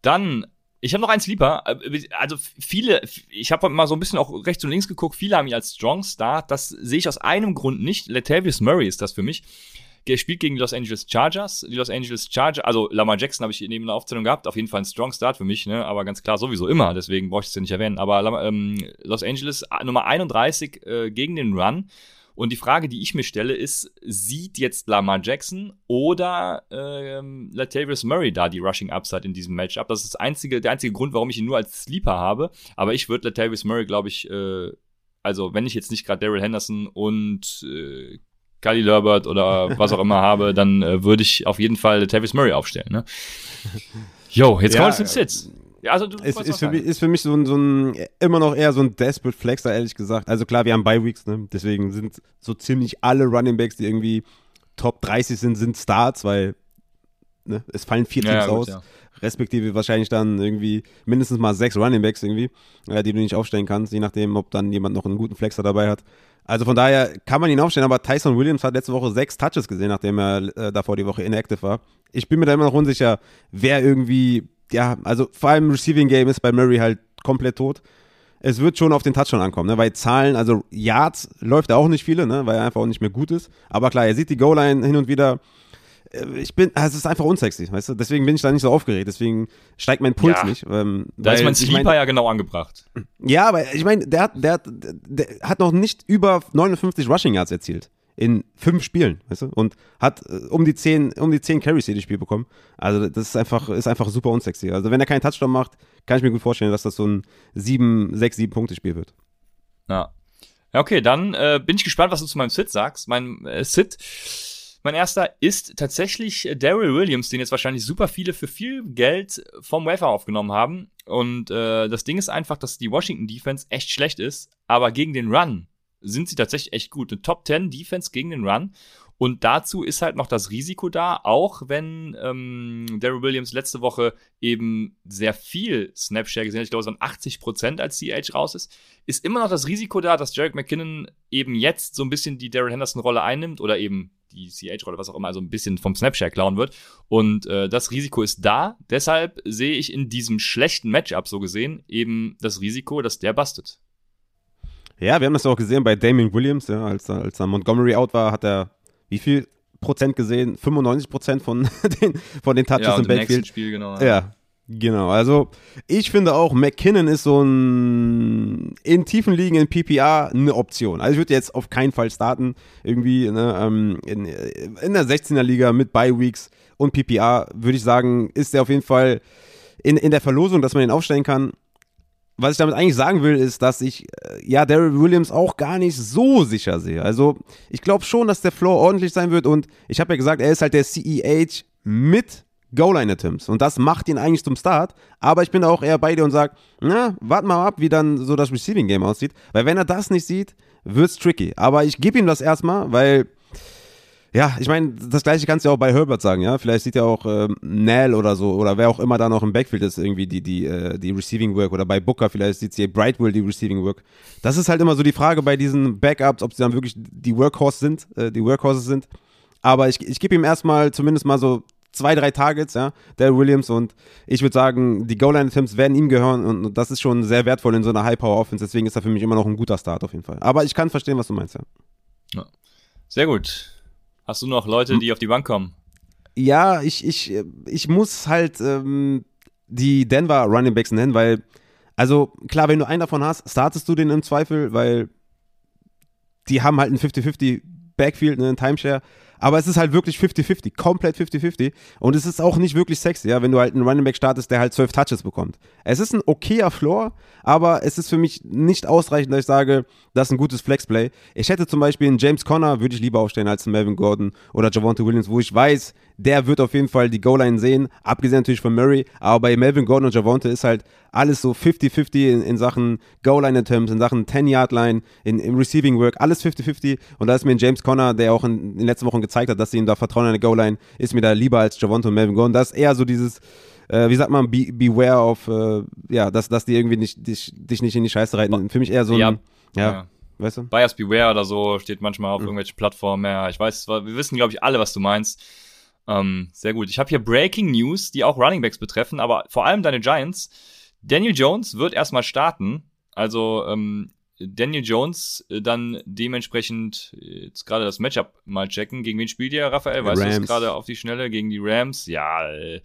Dann, ich habe noch einen Sleeper. Äh, also viele, ich habe mal so ein bisschen auch rechts und links geguckt, viele haben ihn als Strong Start. Das sehe ich aus einem Grund nicht. Latavius Murray ist das für mich. Er spielt gegen die Los Angeles Chargers. Die Los Angeles Chargers, also Lamar Jackson habe ich neben der Aufzählung gehabt. Auf jeden Fall ein Strong Start für mich, ne? aber ganz klar sowieso immer. Deswegen brauche ich es ja nicht erwähnen. Aber ähm, Los Angeles Nummer 31 äh, gegen den Run. Und die Frage, die ich mir stelle, ist, sieht jetzt Lamar Jackson oder ähm, Latavius Murray da die Rushing Upside in diesem Matchup? Das ist das einzige, der einzige Grund, warum ich ihn nur als Sleeper habe. Aber ich würde Latavius Murray, glaube ich, äh, also wenn ich jetzt nicht gerade Daryl Henderson und äh, Khalil Herbert oder was auch immer habe, dann äh, würde ich auf jeden Fall Tavis Murray aufstellen. Ne? Jo, jetzt ja, wir zu den Sits. Ja, also du es ist für, mich, ist für mich so ein, so ein, immer noch eher so ein Desperate Flexer, ehrlich gesagt. Also klar, wir haben Bye Weeks, ne? deswegen sind so ziemlich alle Running Backs, die irgendwie Top 30 sind, sind Starts, weil ne? es fallen vier Teams ja, ja, aus. Gut, respektive wahrscheinlich dann irgendwie mindestens mal sechs Running Backs irgendwie, äh, die du nicht aufstellen kannst, je nachdem, ob dann jemand noch einen guten Flexer dabei hat. Also von daher kann man ihn aufstellen, aber Tyson Williams hat letzte Woche sechs Touches gesehen, nachdem er äh, davor die Woche inactive war. Ich bin mir da immer noch unsicher, wer irgendwie, ja, also vor allem Receiving Game ist bei Murray halt komplett tot. Es wird schon auf den Touchdown ankommen, ne? weil Zahlen, also Yards läuft er auch nicht viele, ne? weil er einfach auch nicht mehr gut ist. Aber klar, er sieht die Goal-Line hin und wieder ich bin, also es ist einfach unsexy, weißt du? Deswegen bin ich da nicht so aufgeregt, deswegen steigt mein Puls ja. nicht. Ähm, da ist mein Sleeper ich mein, ja genau angebracht. Ja, aber ich meine, der hat, der, der hat noch nicht über 59 Rushing Yards erzielt. In fünf Spielen, weißt du? Und hat äh, um die 10, um die 10 Carries jedes Spiel bekommen. Also, das ist einfach, ist einfach super unsexy. Also, wenn er keinen Touchdown macht, kann ich mir gut vorstellen, dass das so ein 7, 6, 7 Punkte Spiel wird. Ja. Ja, okay, dann äh, bin ich gespannt, was du zu meinem Sit sagst. Mein äh, Sit mein erster ist tatsächlich Daryl Williams, den jetzt wahrscheinlich super viele für viel Geld vom Wafer aufgenommen haben. Und äh, das Ding ist einfach, dass die Washington Defense echt schlecht ist, aber gegen den Run sind sie tatsächlich echt gut. Eine Top 10 Defense gegen den Run. Und dazu ist halt noch das Risiko da, auch wenn ähm, Daryl Williams letzte Woche eben sehr viel Snapshare gesehen hat, ich glaube, es waren 80 Prozent, als CH raus ist, ist immer noch das Risiko da, dass Jarek McKinnon eben jetzt so ein bisschen die Daryl Henderson-Rolle einnimmt oder eben die CH-Rolle, was auch immer, also ein bisschen vom Snapshare klauen wird. Und äh, das Risiko ist da. Deshalb sehe ich in diesem schlechten Matchup so gesehen eben das Risiko, dass der bastet. Ja, wir haben das auch gesehen bei Damien Williams, ja, als, als er Montgomery out war, hat er wie viel Prozent gesehen? 95 Prozent von den, von den Touches ja, im Backfield. Spiel, genau. Ja. Genau, also ich finde auch, McKinnon ist so ein in tiefen Ligen in PPA eine Option. Also ich würde jetzt auf keinen Fall starten, irgendwie ne, ähm, in, in der 16er Liga mit Bye Weeks und PPA würde ich sagen, ist er auf jeden Fall in, in der Verlosung, dass man ihn aufstellen kann. Was ich damit eigentlich sagen will, ist, dass ich äh, ja Daryl Williams auch gar nicht so sicher sehe. Also ich glaube schon, dass der Floor ordentlich sein wird und ich habe ja gesagt, er ist halt der CEH mit Goal-Line-Attempts. Und das macht ihn eigentlich zum Start. Aber ich bin auch eher bei dir und sage, na, warte mal ab, wie dann so das Receiving-Game aussieht. Weil wenn er das nicht sieht, wird's tricky. Aber ich gebe ihm das erstmal, weil, ja, ich meine, das gleiche kannst du ja auch bei Herbert sagen, ja. Vielleicht sieht ja auch ähm, Nell oder so, oder wer auch immer da noch im Backfield ist, irgendwie die, die, äh, die Receiving Work. Oder bei Booker vielleicht sieht sie Brightwill die Receiving Work. Das ist halt immer so die Frage bei diesen Backups, ob sie dann wirklich die Workhorse sind, äh, die Workhorses sind. Aber ich, ich gebe ihm erstmal zumindest mal so zwei, drei Targets, ja, der Williams und ich würde sagen, die Goal-Line-Attempts werden ihm gehören und das ist schon sehr wertvoll in so einer High-Power-Offense, deswegen ist er für mich immer noch ein guter Start auf jeden Fall. Aber ich kann verstehen, was du meinst, ja. ja. Sehr gut. Hast du noch Leute, die auf die Bank kommen? Ja, ich, ich, ich muss halt ähm, die Denver Running Backs nennen, weil, also klar, wenn du einen davon hast, startest du den im Zweifel, weil die haben halt ein 50-50 Backfield, ne, ein Timeshare aber es ist halt wirklich 50-50, komplett 50-50. Und es ist auch nicht wirklich sexy, ja, wenn du halt einen Running Back startest, der halt 12 Touches bekommt. Es ist ein okayer Floor, aber es ist für mich nicht ausreichend, dass ich sage, das ist ein gutes Flexplay. Ich hätte zum Beispiel einen James Conner, würde ich lieber aufstellen als einen Melvin Gordon oder Javonte Williams, wo ich weiß, der wird auf jeden Fall die Goal-Line sehen, abgesehen natürlich von Murray, aber bei Melvin Gordon und Javonte ist halt alles so 50-50 in, in, Sachen Goal-Line-Attempts, in Sachen 10-Yard-Line, in, im Receiving-Work, alles 50-50 und da ist mir ein James Conner, der auch in, in den letzten Wochen gezeigt hat, dass sie ihm da vertrauen an der Goal-Line, ist mir da lieber als Javonte und Melvin Gordon. Das ist eher so dieses äh, wie sagt man, be, beware of, äh, ja, dass, dass die irgendwie nicht, dich, dich nicht in die Scheiße reiten. Für mich eher so ein, ja, ja, ja. weißt du? Bias Beware oder so steht manchmal auf mhm. irgendwelchen Plattformen. Ja, ich weiß, wir wissen, glaube ich, alle, was du meinst. Ähm, sehr gut. Ich habe hier Breaking News, die auch Running Backs betreffen, aber vor allem deine Giants. Daniel Jones wird erstmal starten. Also ähm, Daniel Jones äh, dann dementsprechend äh, jetzt gerade das Matchup mal checken. Gegen wen spielt ihr, Raphael? Weißt Rams. du es gerade auf die Schnelle? Gegen die Rams? Ja, äh,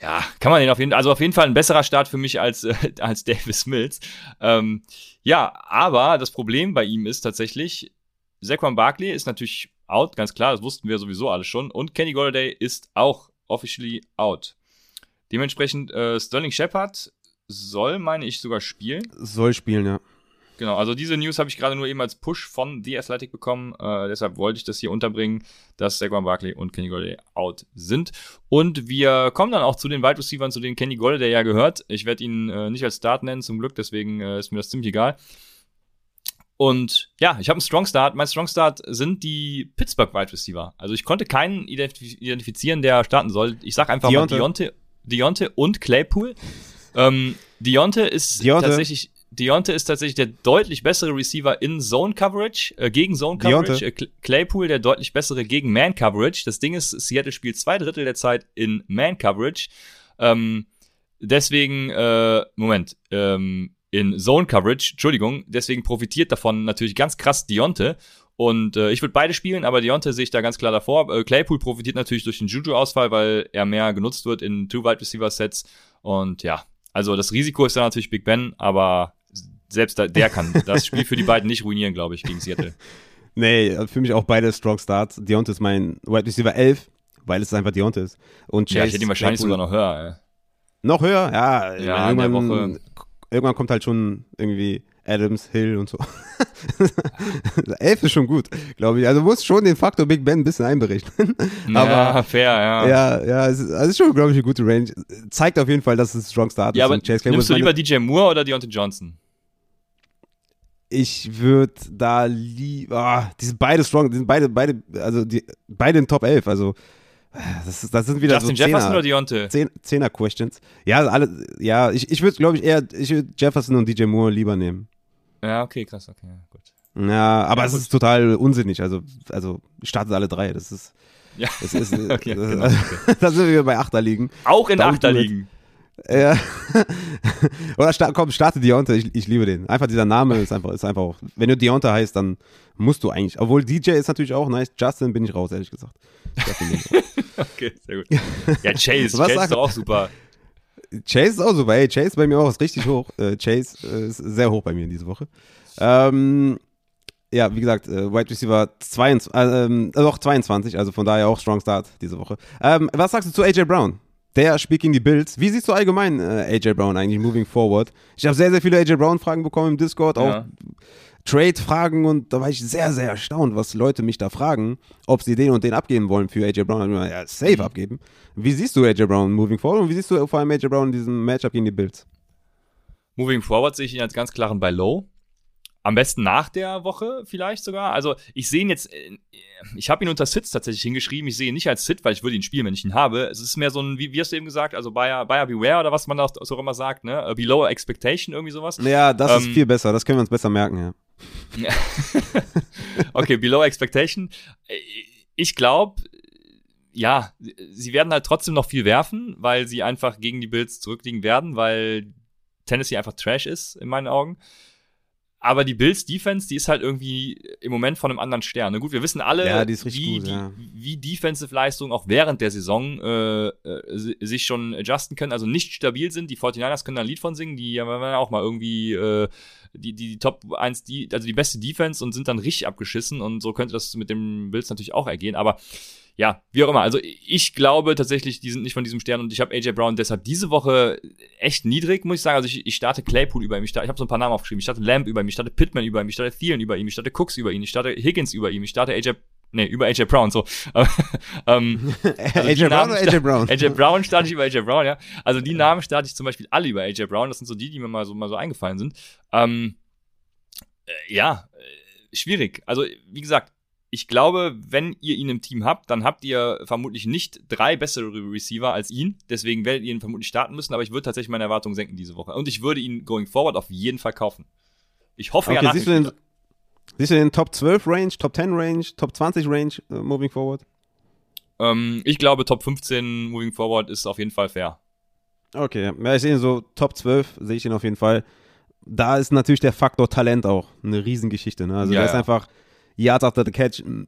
ja, kann man den auf jeden Fall, also auf jeden Fall ein besserer Start für mich als, äh, als Davis Mills. Ähm, ja, aber das Problem bei ihm ist tatsächlich, Saquon Barkley ist natürlich out, ganz klar, das wussten wir sowieso alle schon. Und Kenny Golladay ist auch officially out. Dementsprechend äh, Sterling Shepard soll, meine ich, sogar spielen. Soll spielen, ja. Genau, also diese News habe ich gerade nur eben als Push von The Athletic bekommen. Äh, deshalb wollte ich das hier unterbringen, dass Saquon Barkley und Kenny Golladay out sind. Und wir kommen dann auch zu den Wide Receivers, zu denen Kenny Golladay ja gehört. Ich werde ihn äh, nicht als Start nennen, zum Glück, deswegen äh, ist mir das ziemlich egal. Und ja, ich habe einen Strong Start. Mein Strong Start sind die Pittsburgh Wide Receiver. Also ich konnte keinen identifizieren, der starten soll. Ich sag einfach Deonte. mal Deonte, Deonte und Claypool. Ähm, Deonte ist Deonte. tatsächlich Deonte ist tatsächlich der deutlich bessere Receiver in Zone Coverage, äh, gegen Zone Coverage. Äh, Claypool der deutlich bessere gegen Man Coverage. Das Ding ist, Seattle spielt zwei Drittel der Zeit in Man Coverage. Ähm, deswegen, äh, Moment, ähm, in Zone Coverage, Entschuldigung, deswegen profitiert davon natürlich ganz krass Deonte. Und äh, ich würde beide spielen, aber Deonte sehe ich da ganz klar davor. Äh, Claypool profitiert natürlich durch den Juju-Ausfall, weil er mehr genutzt wird in Two-Wide Receiver-Sets. Und ja, also das Risiko ist da natürlich Big Ben, aber selbst der kann das Spiel für die beiden nicht ruinieren, glaube ich, gegen Seattle. Nee, für mich auch beide Strong Starts. Deonte ist mein Wide Receiver 11, weil es einfach Deonte ist. Und Chase, ja, ich hätte ihn wahrscheinlich sogar noch höher. Ey. Noch höher? Ja, ja irgendwann, irgendwann kommt halt schon irgendwie Adams, Hill und so. Elf ist schon gut, glaube ich. Also muss schon den Faktor Big Ben ein bisschen einberechnen. Aber, ja, fair, ja. Ja, ja, es ist, also ist schon, glaube ich, eine gute Range. Zeigt auf jeden Fall, dass es Strong Start ja, ist. Aber Chase nimmst du lieber DJ Moore oder Deontay Johnson? Ich würde da lieber, ah, die sind beide strong, die sind beide, beide, also die, beide in Top 11, also das, ist, das sind wieder Justin so Jefferson oder Deontay? Zehner Questions. Ja, alle, ja, ich, ich würde, glaube ich, eher, ich würde Jefferson und DJ Moore lieber nehmen. Ja, okay, krass, okay, gut. Ja, aber ja, es ist total unsinnig. Also, also startet alle drei. Das ist. Ja. Das ist, okay, das, genau, okay. da sind wir bei Achterligen. Auch in Achterligen. Ja. Oder sta komm, starte Deontay, ich, ich liebe den. Einfach dieser Name ist einfach, ist einfach auch. Wenn du Deontay heißt, dann musst du eigentlich. Obwohl DJ ist natürlich auch nice. Justin bin ich raus, ehrlich gesagt. okay, sehr gut. Ja, Chase, Was Chase ist auch super. Chase ist auch super. Ey, Chase bei mir auch ist richtig hoch. Äh, Chase äh, ist sehr hoch bei mir diese Woche. Ähm, ja, wie gesagt, äh, Wide Receiver 22, äh, ähm, auch 22, also von daher auch Strong Start diese Woche. Ähm, was sagst du zu AJ Brown? Der spielt gegen die Bills. Wie siehst du allgemein äh, AJ Brown eigentlich moving forward? Ich habe sehr, sehr viele AJ Brown-Fragen bekommen im Discord, auch Ja. Trade-Fragen und da war ich sehr, sehr erstaunt, was Leute mich da fragen, ob sie den und den abgeben wollen für AJ Brown. Ja, safe abgeben. Wie siehst du AJ Brown moving forward und wie siehst du vor allem AJ Brown in diesem Matchup gegen die Bills? Moving forward sehe ich ihn als ganz klaren bei Low. Am besten nach der Woche vielleicht sogar. Also ich sehe ihn jetzt, äh, ich habe ihn unter Sits tatsächlich hingeschrieben. Ich sehe ihn nicht als Sit, weil ich würde ihn spielen, wenn ich ihn habe. Es ist mehr so ein, wie, wie hast du eben gesagt, also Buyer, Buyer Beware oder was man da so immer sagt, ne? Äh, Below Expectation, irgendwie sowas. Ja, das ist Ähm, viel besser, das können wir uns besser merken, ja. Okay, Below Expectation. Ich glaube, ja, sie werden halt trotzdem noch viel werfen, weil sie einfach gegen die Bills zurückliegen werden, weil Tennessee einfach Trash ist, in meinen Augen. Aber die Bills Defense, die ist halt irgendwie im Moment von einem anderen Stern. Na gut, wir wissen alle, Ja, wie, gut, ja. wie Defensive-Leistungen auch während der Saison äh, äh, si- sich schon adjusten können, also nicht stabil sind. Die 49ers können da ein Lied von singen, die ja auch mal irgendwie äh, die, die Top 1, die, also die beste Defense und sind dann richtig abgeschissen und so könnte das mit dem Bills natürlich auch ergehen. Aber ja, wie auch immer. Also ich glaube tatsächlich, die sind nicht von diesem Stern und ich habe AJ Brown deshalb diese Woche echt niedrig, muss ich sagen. Also ich, ich starte Claypool über ihm, ich, starte, ich habe so ein paar Namen aufgeschrieben. Ich starte Lamb über ihm, ich starte Pittman über ihm, ich starte Thielen über ihm, ich starte Cooks über ihn, ich starte Higgins über ihm, ich starte AJ, nee, über AJ Brown, so. ähm, also AJ Brown oder AJ Brown? AJ Brown starte ich über AJ Brown, ja. Also die Namen starte ich zum Beispiel alle über AJ Brown. Das sind so die, die mir mal so, mal so eingefallen sind. Ähm, äh, ja, äh, schwierig. Also, wie gesagt, ich glaube, wenn ihr ihn im Team habt, dann habt ihr vermutlich nicht drei bessere Receiver als ihn. Deswegen werdet ihr ihn vermutlich starten müssen. Aber ich würde tatsächlich meine Erwartungen senken diese Woche. Und ich würde ihn going forward auf jeden Fall kaufen. Ich hoffe ja Okay, nach siehst du, den, siehst du den Top 12 Range, Top 10 Range, Top 20 Range äh, moving forward? ähm, Ich glaube, Top 15 moving forward ist auf jeden Fall fair. Okay, ja, ich sehe ihn so Top 12, sehe ich ihn auf jeden Fall. Da ist natürlich der Faktor Talent auch eine Riesengeschichte. Ne? Also Ja, der ist ja. einfach Yards after the Catch ein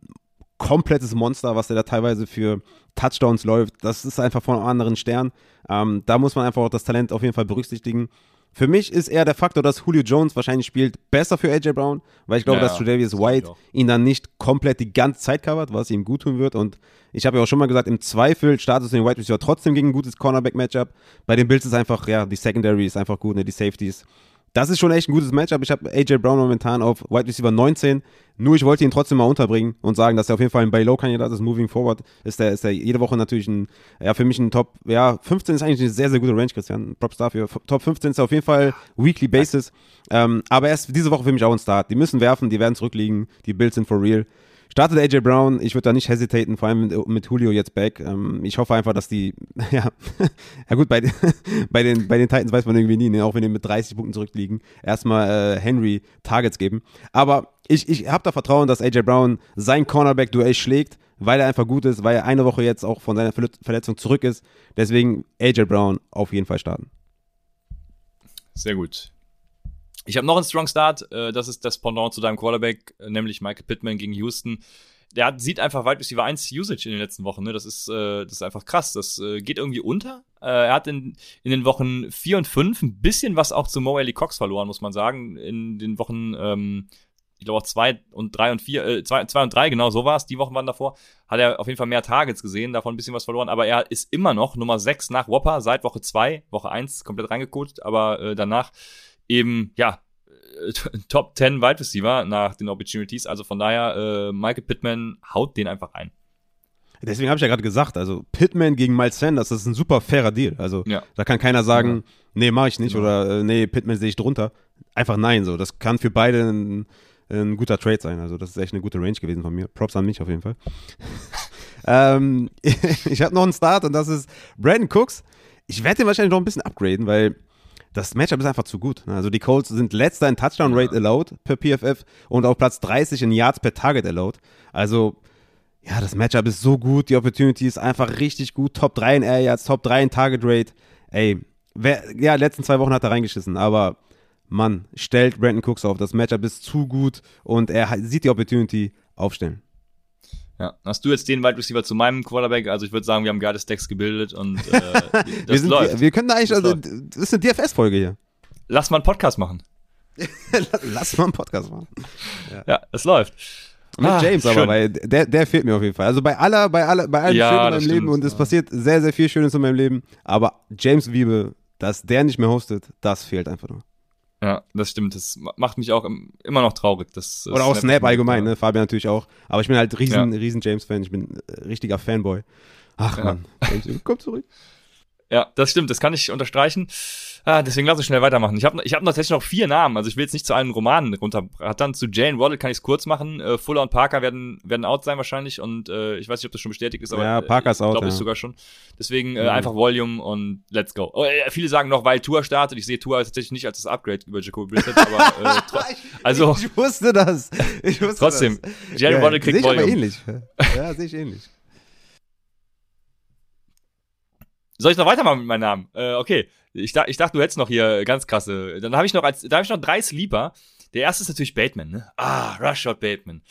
komplettes Monster, was der da teilweise für Touchdowns läuft. Das ist einfach von einem anderen Stern. Ähm, da muss man einfach auch das Talent auf jeden Fall berücksichtigen. Für mich ist eher der Faktor, dass Julio Jones wahrscheinlich spielt, besser für AJ Brown, weil ich glaube, Ja, dass Tredavious White ihn dann nicht komplett die ganze Zeit covert, was ihm gut tun wird. Und ich habe ja auch schon mal gesagt, im Zweifel startest du den Wide Receiver trotzdem gegen ein gutes Cornerback-Matchup. Bei den Bills ist einfach, ja, die Secondary ist einfach gut, ne, die Safeties. Das ist schon echt ein gutes Matchup. Ich habe AJ Brown momentan auf Wide Receiver 19. Nur ich wollte ihn trotzdem mal unterbringen und sagen, dass er auf jeden Fall ein Buy-Low-Kandidat ist. Moving forward ist er ist jede Woche natürlich ein, ja, für mich ein Top, ja, 15 ist eigentlich eine sehr, sehr gute Range, Christian. Props dafür. Top 15 ist er auf jeden Fall Weekly Basis. Ähm, aber er ist diese Woche für mich auch ein Start. Die müssen werfen, die werden zurückliegen. Die Bills sind for real. Startet AJ Brown, ich würde da nicht hesitaten, vor allem mit, Julio jetzt back. Ähm, ich hoffe einfach, dass die, ja, ja gut, bei, den- bei, den, bei den Titans weiß man irgendwie nie, ne? auch wenn die mit 30 Punkten zurückliegen, erstmal äh, Henry Targets geben. Aber ich, ich habe da Vertrauen, dass AJ Brown sein Cornerback-Duell schlägt, weil er einfach gut ist, weil er eine Woche jetzt auch von seiner Verle- Verletzung zurück ist. Deswegen AJ Brown auf jeden Fall starten. Sehr gut. Ich habe noch einen Strong Start. Äh, das ist das Pendant zu deinem Quarterback, äh, nämlich Michael Pittman gegen Houston. Der hat, sieht einfach Wide Receiver 1 Usage in den letzten Wochen. Ne? Das, ist, äh, das ist einfach krass. Das äh, geht irgendwie unter. Äh, er hat in, in den Wochen 4 und 5 ein bisschen was auch zu Mo Alley Cox verloren, muss man sagen. In den Wochen, ähm, ich glaube auch 2 und 3 und 4, äh, 2, zwei und 3, genau so war es. Die Wochen waren davor. Hat er auf jeden Fall mehr Targets gesehen, davon ein bisschen was verloren. Aber er ist immer noch Nummer 6 nach Whopper seit Woche 2. Woche 1 komplett reingecoacht, aber äh, danach eben, ja, äh, Top 10 Wide Receiver nach den Opportunities. Also von daher, äh, Michael Pittman haut den einfach ein. Deswegen habe ich ja gerade gesagt, also Pittman gegen Miles Sanders, das ist ein super fairer Deal. Also Ja. da kann keiner sagen, nee, mache ich nicht Genau. oder äh, nee, Pittman sehe ich drunter. Einfach nein, so. Das kann für beide ein, ein guter Trade sein. Also das ist echt eine gute Range gewesen von mir. Props an mich auf jeden Fall. ähm, ich habe noch einen Start und das ist Brandon Cooks. Ich werde den wahrscheinlich noch ein bisschen upgraden, weil das Matchup ist einfach zu gut. Also die Colts sind letzter in Touchdown Rate allowed per PFF und auf Platz 30 in Yards per Target allowed. Also ja, das Matchup ist so gut, die Opportunity ist einfach richtig gut. Top 3 in Air Yards, Top 3 in Target Rate. Ey, wer, ja, letzten zwei Wochen hat er reingeschissen, aber Mann, stellt Brandon Cooks auf. Das Matchup ist zu gut und er sieht die Opportunity aufstellen. Ja, hast du jetzt den Wide Receiver zu meinem Quarterback? Also ich würde sagen, wir haben geile Stacks gebildet und äh, das wir, sind, läuft. wir können da eigentlich, Das also, läuft. das ist eine DFS-Folge hier. Lass mal einen Podcast machen. Lass mal einen Podcast machen. Ja, es läuft. Mit Ah, James aber, weil der, der fehlt mir auf jeden Fall. Also bei aller, bei aller, bei allem Ja, Schönen in meinem Leben und es ja. passiert sehr, sehr viel Schönes in meinem Leben. Aber James Wiebe, dass der nicht mehr hostet, das fehlt einfach nur. Ja, das stimmt. Das ma- macht mich auch im- immer noch traurig. Das, Oder auch Snap allgemein, ja. ne? Fabian natürlich auch. Aber ich bin halt riesen, riesen James-Fan. Ich bin äh, richtiger Fanboy. Ach Ja. man, James komm zurück. Ja, das stimmt, das kann ich unterstreichen. Ah, deswegen lass uns schnell weitermachen. Ich habe ich hab tatsächlich noch vier Namen, also ich will jetzt nicht zu allen Romanen runterrattern. Zu Jane Waddle kann ich es kurz machen. Äh, Fuller und Parker werden, werden out sein wahrscheinlich und äh, ich weiß nicht, ob das schon bestätigt ist, aber Ja, Parker ist äh, out, glaube ich ja. sogar schon. Deswegen äh, Mhm. einfach Volume und let's go. Oh, äh, viele sagen noch, weil Tour startet. Ich sehe Tour tatsächlich nicht als das Upgrade über Jacoby Brissett, aber äh, also Ich wusste das. Ich wusste trotzdem, das. Jane Waddle kriegt ich aber Volume. ähnlich. Ja, sehe ich ähnlich. Soll ich noch weitermachen mit meinem Namen? Äh, okay. Ich, ich dachte, du hättest noch hier ganz krasse. Dann habe ich noch als, da habe ich noch drei Sleeper. Der erste ist natürlich Bateman, ne? Ah, Rushshot Bateman.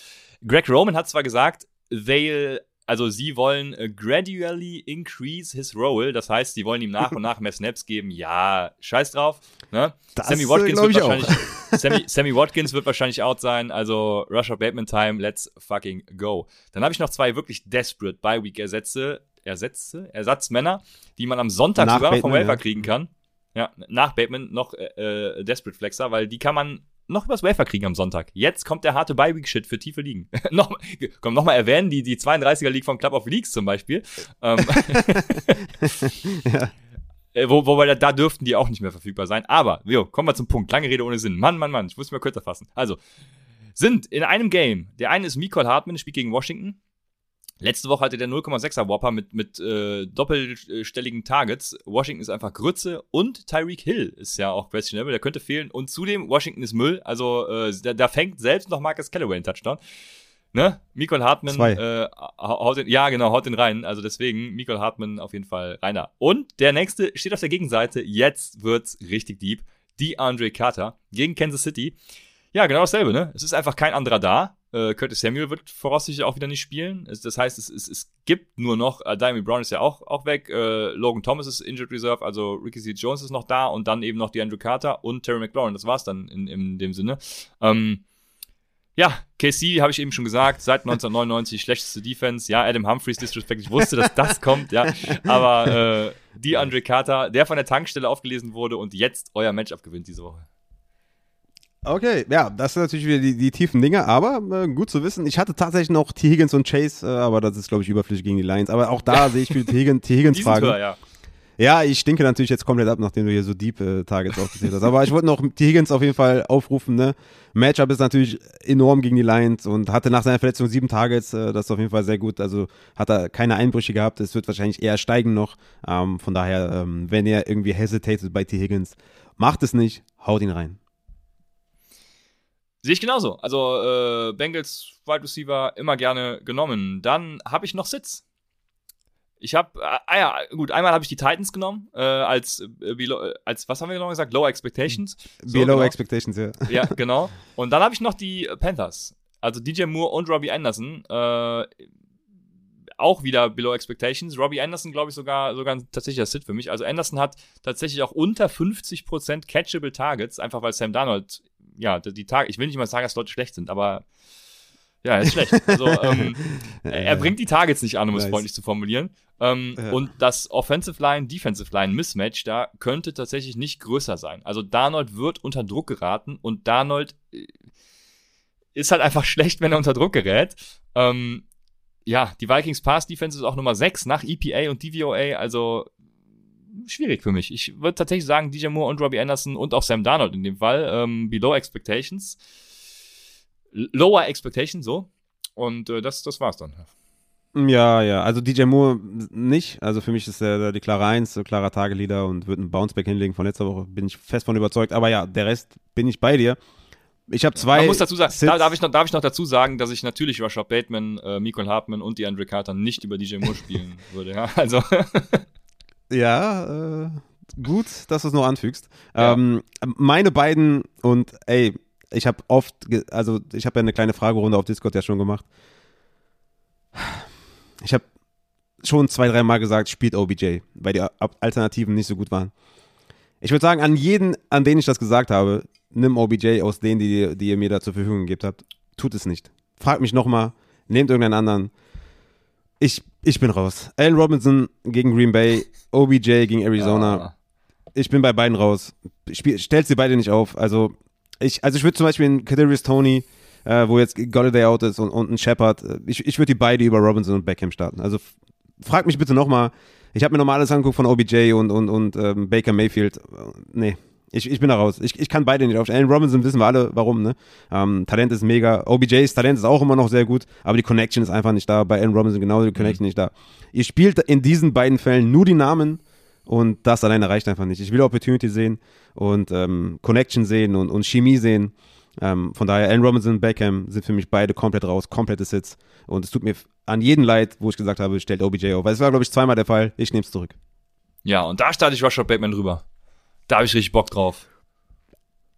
Greg Roman hat zwar gesagt, they'll, also sie wollen äh, gradually increase his role. Das heißt, sie wollen ihm nach und nach mehr Snaps geben. Ja, scheiß drauf. Ne? Das, Sammy äh, Watkins glaub wird wahrscheinlich, Sammy, Sammy Watkins wird wahrscheinlich out sein. Also Rushshot Bateman Time, let's fucking go. Dann habe ich noch zwei wirklich desperate Bye Week Ersätze, Ersätze, Ersatzmänner, die man am Sonntag Nach sogar vom Bateman, Waiver ja. kriegen kann. Ja, nach Bateman noch äh, äh, Desperate Flexer, weil die kann man noch übers Waiver kriegen am Sonntag. Jetzt kommt der harte Bye-Week-Shit für tiefe Ligen. noch, komm, noch mal erwähnen, die, die 32er League von Club of Leagues zum Beispiel. Ähm, äh, wo, wobei da, da dürften die auch nicht mehr verfügbar sein. Aber, jo, kommen wir zum Punkt. Lange Rede ohne Sinn. Mann, Mann, Mann, ich muss mal kürzer fassen. Also, sind in einem Game, der eine ist Mikael Hartmann, spielt gegen Washington. Letzte Woche hatte der 0,6er Whopper mit, mit äh, doppelstelligen Targets. Washington ist einfach Grütze und Tyreek Hill ist ja auch questionable, der könnte fehlen. Und zudem, Washington ist Müll, also äh, da, da fängt selbst noch Marcus Callaway einen Touchdown. Ne? Mikael Hartmann Zwei. äh, haut den, ja genau, haut den rein. Also deswegen Mikael Hartmann auf jeden Fall reiner. Und der nächste steht auf der Gegenseite. Jetzt wird's richtig deep. Die Andre Carter gegen Kansas City. Ja, genau dasselbe, ne? Es ist einfach kein anderer da. Äh, Curtis Samuel wird voraussichtlich auch wieder nicht spielen. Es, das heißt, es, es, es gibt nur noch, äh, Diami Brown ist ja auch, auch weg, äh, Logan Thomas ist Injured Reserve, also Ricky C. Jones ist noch da und dann eben noch die Andrew Carter und Terry McLaurin. Das war's dann in, in dem Sinne. Ähm, ja, KC, habe ich eben schon gesagt, seit 1999 schlechteste Defense. Ja, Adam Humphreys Disrespect, ich wusste, dass das kommt, ja. Aber äh, die Andre Carter, der von der Tankstelle aufgelesen wurde und jetzt euer Matchup gewinnt diese Woche. Okay, ja, das sind natürlich wieder die, die tiefen Dinge, aber äh, gut zu wissen. Ich hatte tatsächlich noch T. Higgins und Chase, äh, aber das ist, glaube ich, überflüssig gegen die Lions. Aber auch da sehe ich viele T. Higgins, T. Higgins Fragen. ja. Ja, ich stinke natürlich jetzt komplett ab, nachdem du hier so deep äh, Targets aufgezählt hast. Aber ich wollte noch T. Higgins auf jeden Fall aufrufen. Ne? Matchup ist natürlich enorm gegen die Lions und hatte nach seiner Verletzung sieben Targets. Äh, das ist auf jeden Fall sehr gut. Also hat er keine Einbrüche gehabt. Es wird wahrscheinlich eher steigen noch. Ähm, von daher, ähm, wenn ihr irgendwie hesitated bei T. Higgins, macht es nicht, haut ihn rein. Sehe ich genauso. Also äh, Bengals Wide Receiver immer gerne genommen. Dann habe ich noch Sitz. Ich habe, äh, ah ja, gut, einmal habe ich die Titans genommen, äh, als, äh, below, äh, als, was haben wir genau gesagt? Lower Expectations. So, Below genau. Expectations, ja. Ja, genau. Und dann habe ich noch die Panthers. Also DJ Moore und Robbie Anderson. Äh, auch wieder Below Expectations. Robbie Anderson, glaube ich, sogar, sogar ein tatsächlicher Sit für mich. Also Anderson hat tatsächlich auch unter 50% Catchable Targets, einfach weil Sam Darnold, ja, die, Tage, ich will nicht mal sagen, dass Leute schlecht sind, aber ja, er ist schlecht. Also ähm, er bringt die Targets nicht an, um es Nice. freundlich zu formulieren. Ähm, Ja. Und das Offensive Line, Defensive Line Mismatch da könnte tatsächlich nicht größer sein. Also Darnold wird unter Druck geraten und Darnold äh, ist halt einfach schlecht, wenn er unter Druck gerät. Ähm, ja, die Vikings Pass Defense ist auch Nummer 6 nach EPA und DVOA, also schwierig für mich. Ich würde tatsächlich sagen, DJ Moore und Robbie Anderson und auch Sam Darnold in dem Fall, ähm, below expectations. Lower expectations, so. Und äh, das, das war's dann. Ja, ja, also DJ Moore nicht. Also für mich ist er die klare Eins, so klarer Tageleader und wird einen Bounceback hinlegen von letzter Woche. Bin ich fest von überzeugt. Aber ja, der Rest bin ich bei dir. Ich habe zwei. Man muss dazu sagen, da, darf, ich noch, darf ich noch dazu sagen, dass ich natürlich Rashad Bateman, äh, Michael Hartman und die Andre Carter nicht über DJ Moore spielen würde. Ja? Also, Ja, äh, gut, dass du es noch anfügst. Ja. Ähm, meine beiden und ey, ich habe oft, also ich habe ja eine kleine Fragerunde auf Discord ja schon gemacht. Ich habe schon zwei, dreimal gesagt, spielt OBJ, weil die Alternativen nicht so gut waren. Ich würde sagen, an jeden, an den ich das gesagt habe, nimm OBJ aus denen, die, die ihr mir da zur Verfügung gegeben habt. Tut es nicht. Fragt mich nochmal, nehmt irgendeinen anderen. Ich, ich bin raus. Allen Robinson gegen Green Bay, OBJ gegen Arizona. Ja. Ich bin bei beiden raus. Spiel, stellt sie beide nicht auf. Also ich, also ich würde zum Beispiel in Kadarius Tony, äh, wo jetzt Golladay out ist und, und ein Shepard, äh, ich, ich würde die beide über Robinson und Beckham starten. Also frag mich bitte nochmal. Ich habe mir nochmal alles angeguckt von OBJ und, und, und ähm, Baker Mayfield. Nee, ich, ich bin da raus. Ich, ich kann beide nicht aufstellen. Allen Robinson wissen wir alle, warum. Ne? Ähm, Talent ist mega. OBJs Talent ist auch immer noch sehr gut, aber die Connection ist einfach nicht da. Bei Allen Robinson genauso die Connection mhm. nicht da. Ihr spielt in diesen beiden Fällen nur die Namen und das alleine reicht einfach nicht. Ich will Opportunity sehen und ähm, Connection sehen und, und Chemie sehen. Ähm, von daher, Allen Robinson, Beckham sind für mich beide komplett raus, komplette Sits. Und es tut mir an jeden leid, wo ich gesagt habe, stellt OBJ auf. Weil es war, glaube ich, zweimal der Fall. Ich nehme es zurück. Ja, und da starte ich Rush Batman drüber. Da habe ich richtig Bock drauf.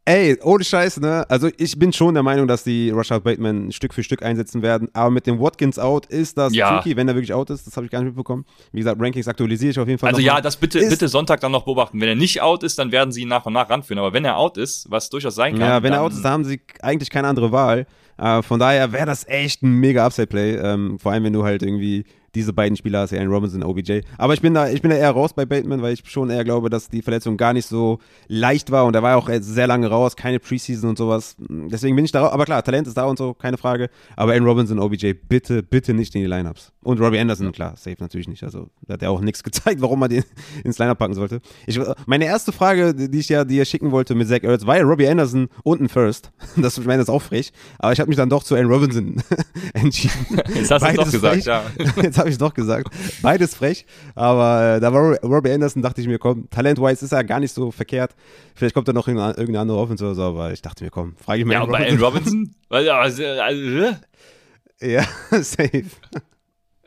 Ey, ohne Scheiß, ne? Also ich bin schon der Meinung, dass die Rashad Bateman Stück für Stück einsetzen werden. Aber mit dem Watkins out ist das ja. tricky, wenn er wirklich out ist. Das habe ich gar nicht mitbekommen. Wie gesagt, Rankings aktualisiere ich auf jeden Fall. Also ja, das bitte, bitte Sonntag dann noch beobachten. Wenn er nicht out ist, dann werden sie ihn nach und nach ranführen. Aber wenn er out ist, was durchaus sein kann. Ja, wenn er out ist, dann haben sie eigentlich keine andere Wahl. Uh, von daher wäre das echt ein mega Upside-Play. Ähm, vor allem, wenn du halt irgendwie diese beiden Spieler hast, Allen Robinson und OBJ. Aber ich bin da, ich bin da eher raus bei Bateman, weil ich schon eher glaube, dass die Verletzung gar nicht so leicht war und er war auch sehr lange raus, keine Preseason und sowas. Deswegen bin ich da raus. Aber klar, Talent ist da und so, keine Frage. Aber Allen Robinson, und OBJ, bitte, bitte nicht in die Lineups. Und Robbie Anderson, klar, safe natürlich nicht. Also, da hat er auch nichts gezeigt, warum man den ins Lineup packen sollte. Ich, meine erste Frage, die ich ja dir schicken wollte mit Zach Ertz, war ja Robbie Anderson und ein First. Das, ich meine, das ist auch frech. Aber ich habe mich dann doch zu Allen Robinson entschieden. Jetzt hast du es doch gesagt, frech. ja. Jetzt habe ich doch gesagt. Beides frech. Aber äh, da war Robbie Anderson, dachte ich mir, komm, talent-wise ist er gar nicht so verkehrt. Vielleicht kommt da noch irgendeine andere Offense oder so, aber ich dachte mir, komm, frage ich mal. Ja, und bei Allen Robinson? also, also, ja, safe.